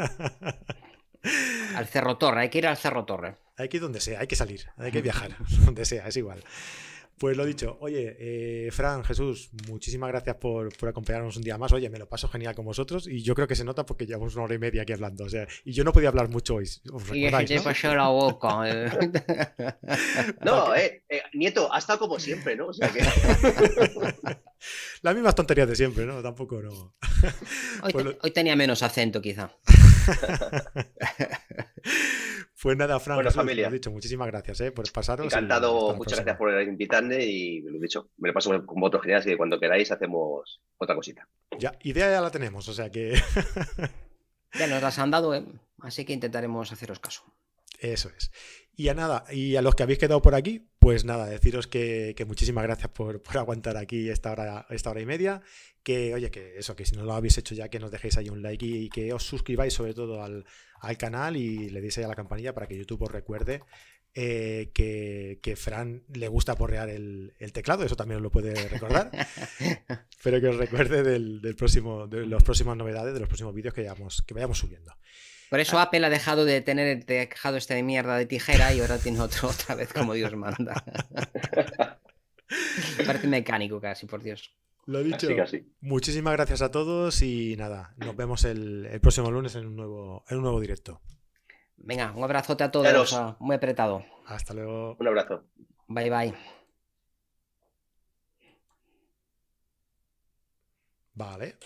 Al Cerro Torre, hay que ir al Cerro Torre. Hay que ir donde sea, hay que salir, hay que viajar, donde sea, es igual. Pues lo dicho, oye, eh, Fran, Jesús, muchísimas gracias por, acompañarnos un día más. Oye, me lo paso genial con vosotros y yo creo que se nota porque llevamos una hora y media aquí hablando. O sea, y yo no podía hablar mucho hoy. y te pasó la boca. Eh. no, eh, eh, Nieto, ha estado como siempre, ¿no? O sea que... Las mismas tonterías de siempre, ¿no? Tampoco no. Hoy, pues hoy tenía menos acento, quizá. pues nada, Fran, bueno, familia. dicho, muchísimas gracias ¿eh? por pasaros. Encantado, muchas gracias por invitarme y lo dicho, me lo paso con vosotros genial, así que cuando queráis hacemos otra cosita. Ya, idea ya la tenemos, o sea que. ya nos las han dado, ¿eh? así que intentaremos haceros caso. Eso es. Y a nada, y a los que habéis quedado por aquí, pues nada, deciros que, muchísimas gracias por, aguantar aquí esta hora, esta hora y media. Que, oye, que eso, que si no lo habéis hecho ya, que nos dejéis ahí un like y, que os suscribáis sobre todo al, canal y le deis ahí a la campanilla para que YouTube os recuerde eh, que, Fran le gusta porrear el, teclado, eso también os lo puede recordar. pero que os recuerde del, próximo, de las próximas novedades, de los próximos vídeos que, que vayamos subiendo. Por eso Apple ha dejado de tener el tejado este de mierda de tijera y ahora tiene otro otra vez como Dios manda. Parece mecánico casi, por Dios. Lo he dicho. Muchísimas gracias a todos y nada, nos vemos el, próximo lunes en un nuevo, en un nuevo directo. Venga, un abrazote a todos, muy apretado. Hasta luego. Un abrazo. Bye bye. Vale.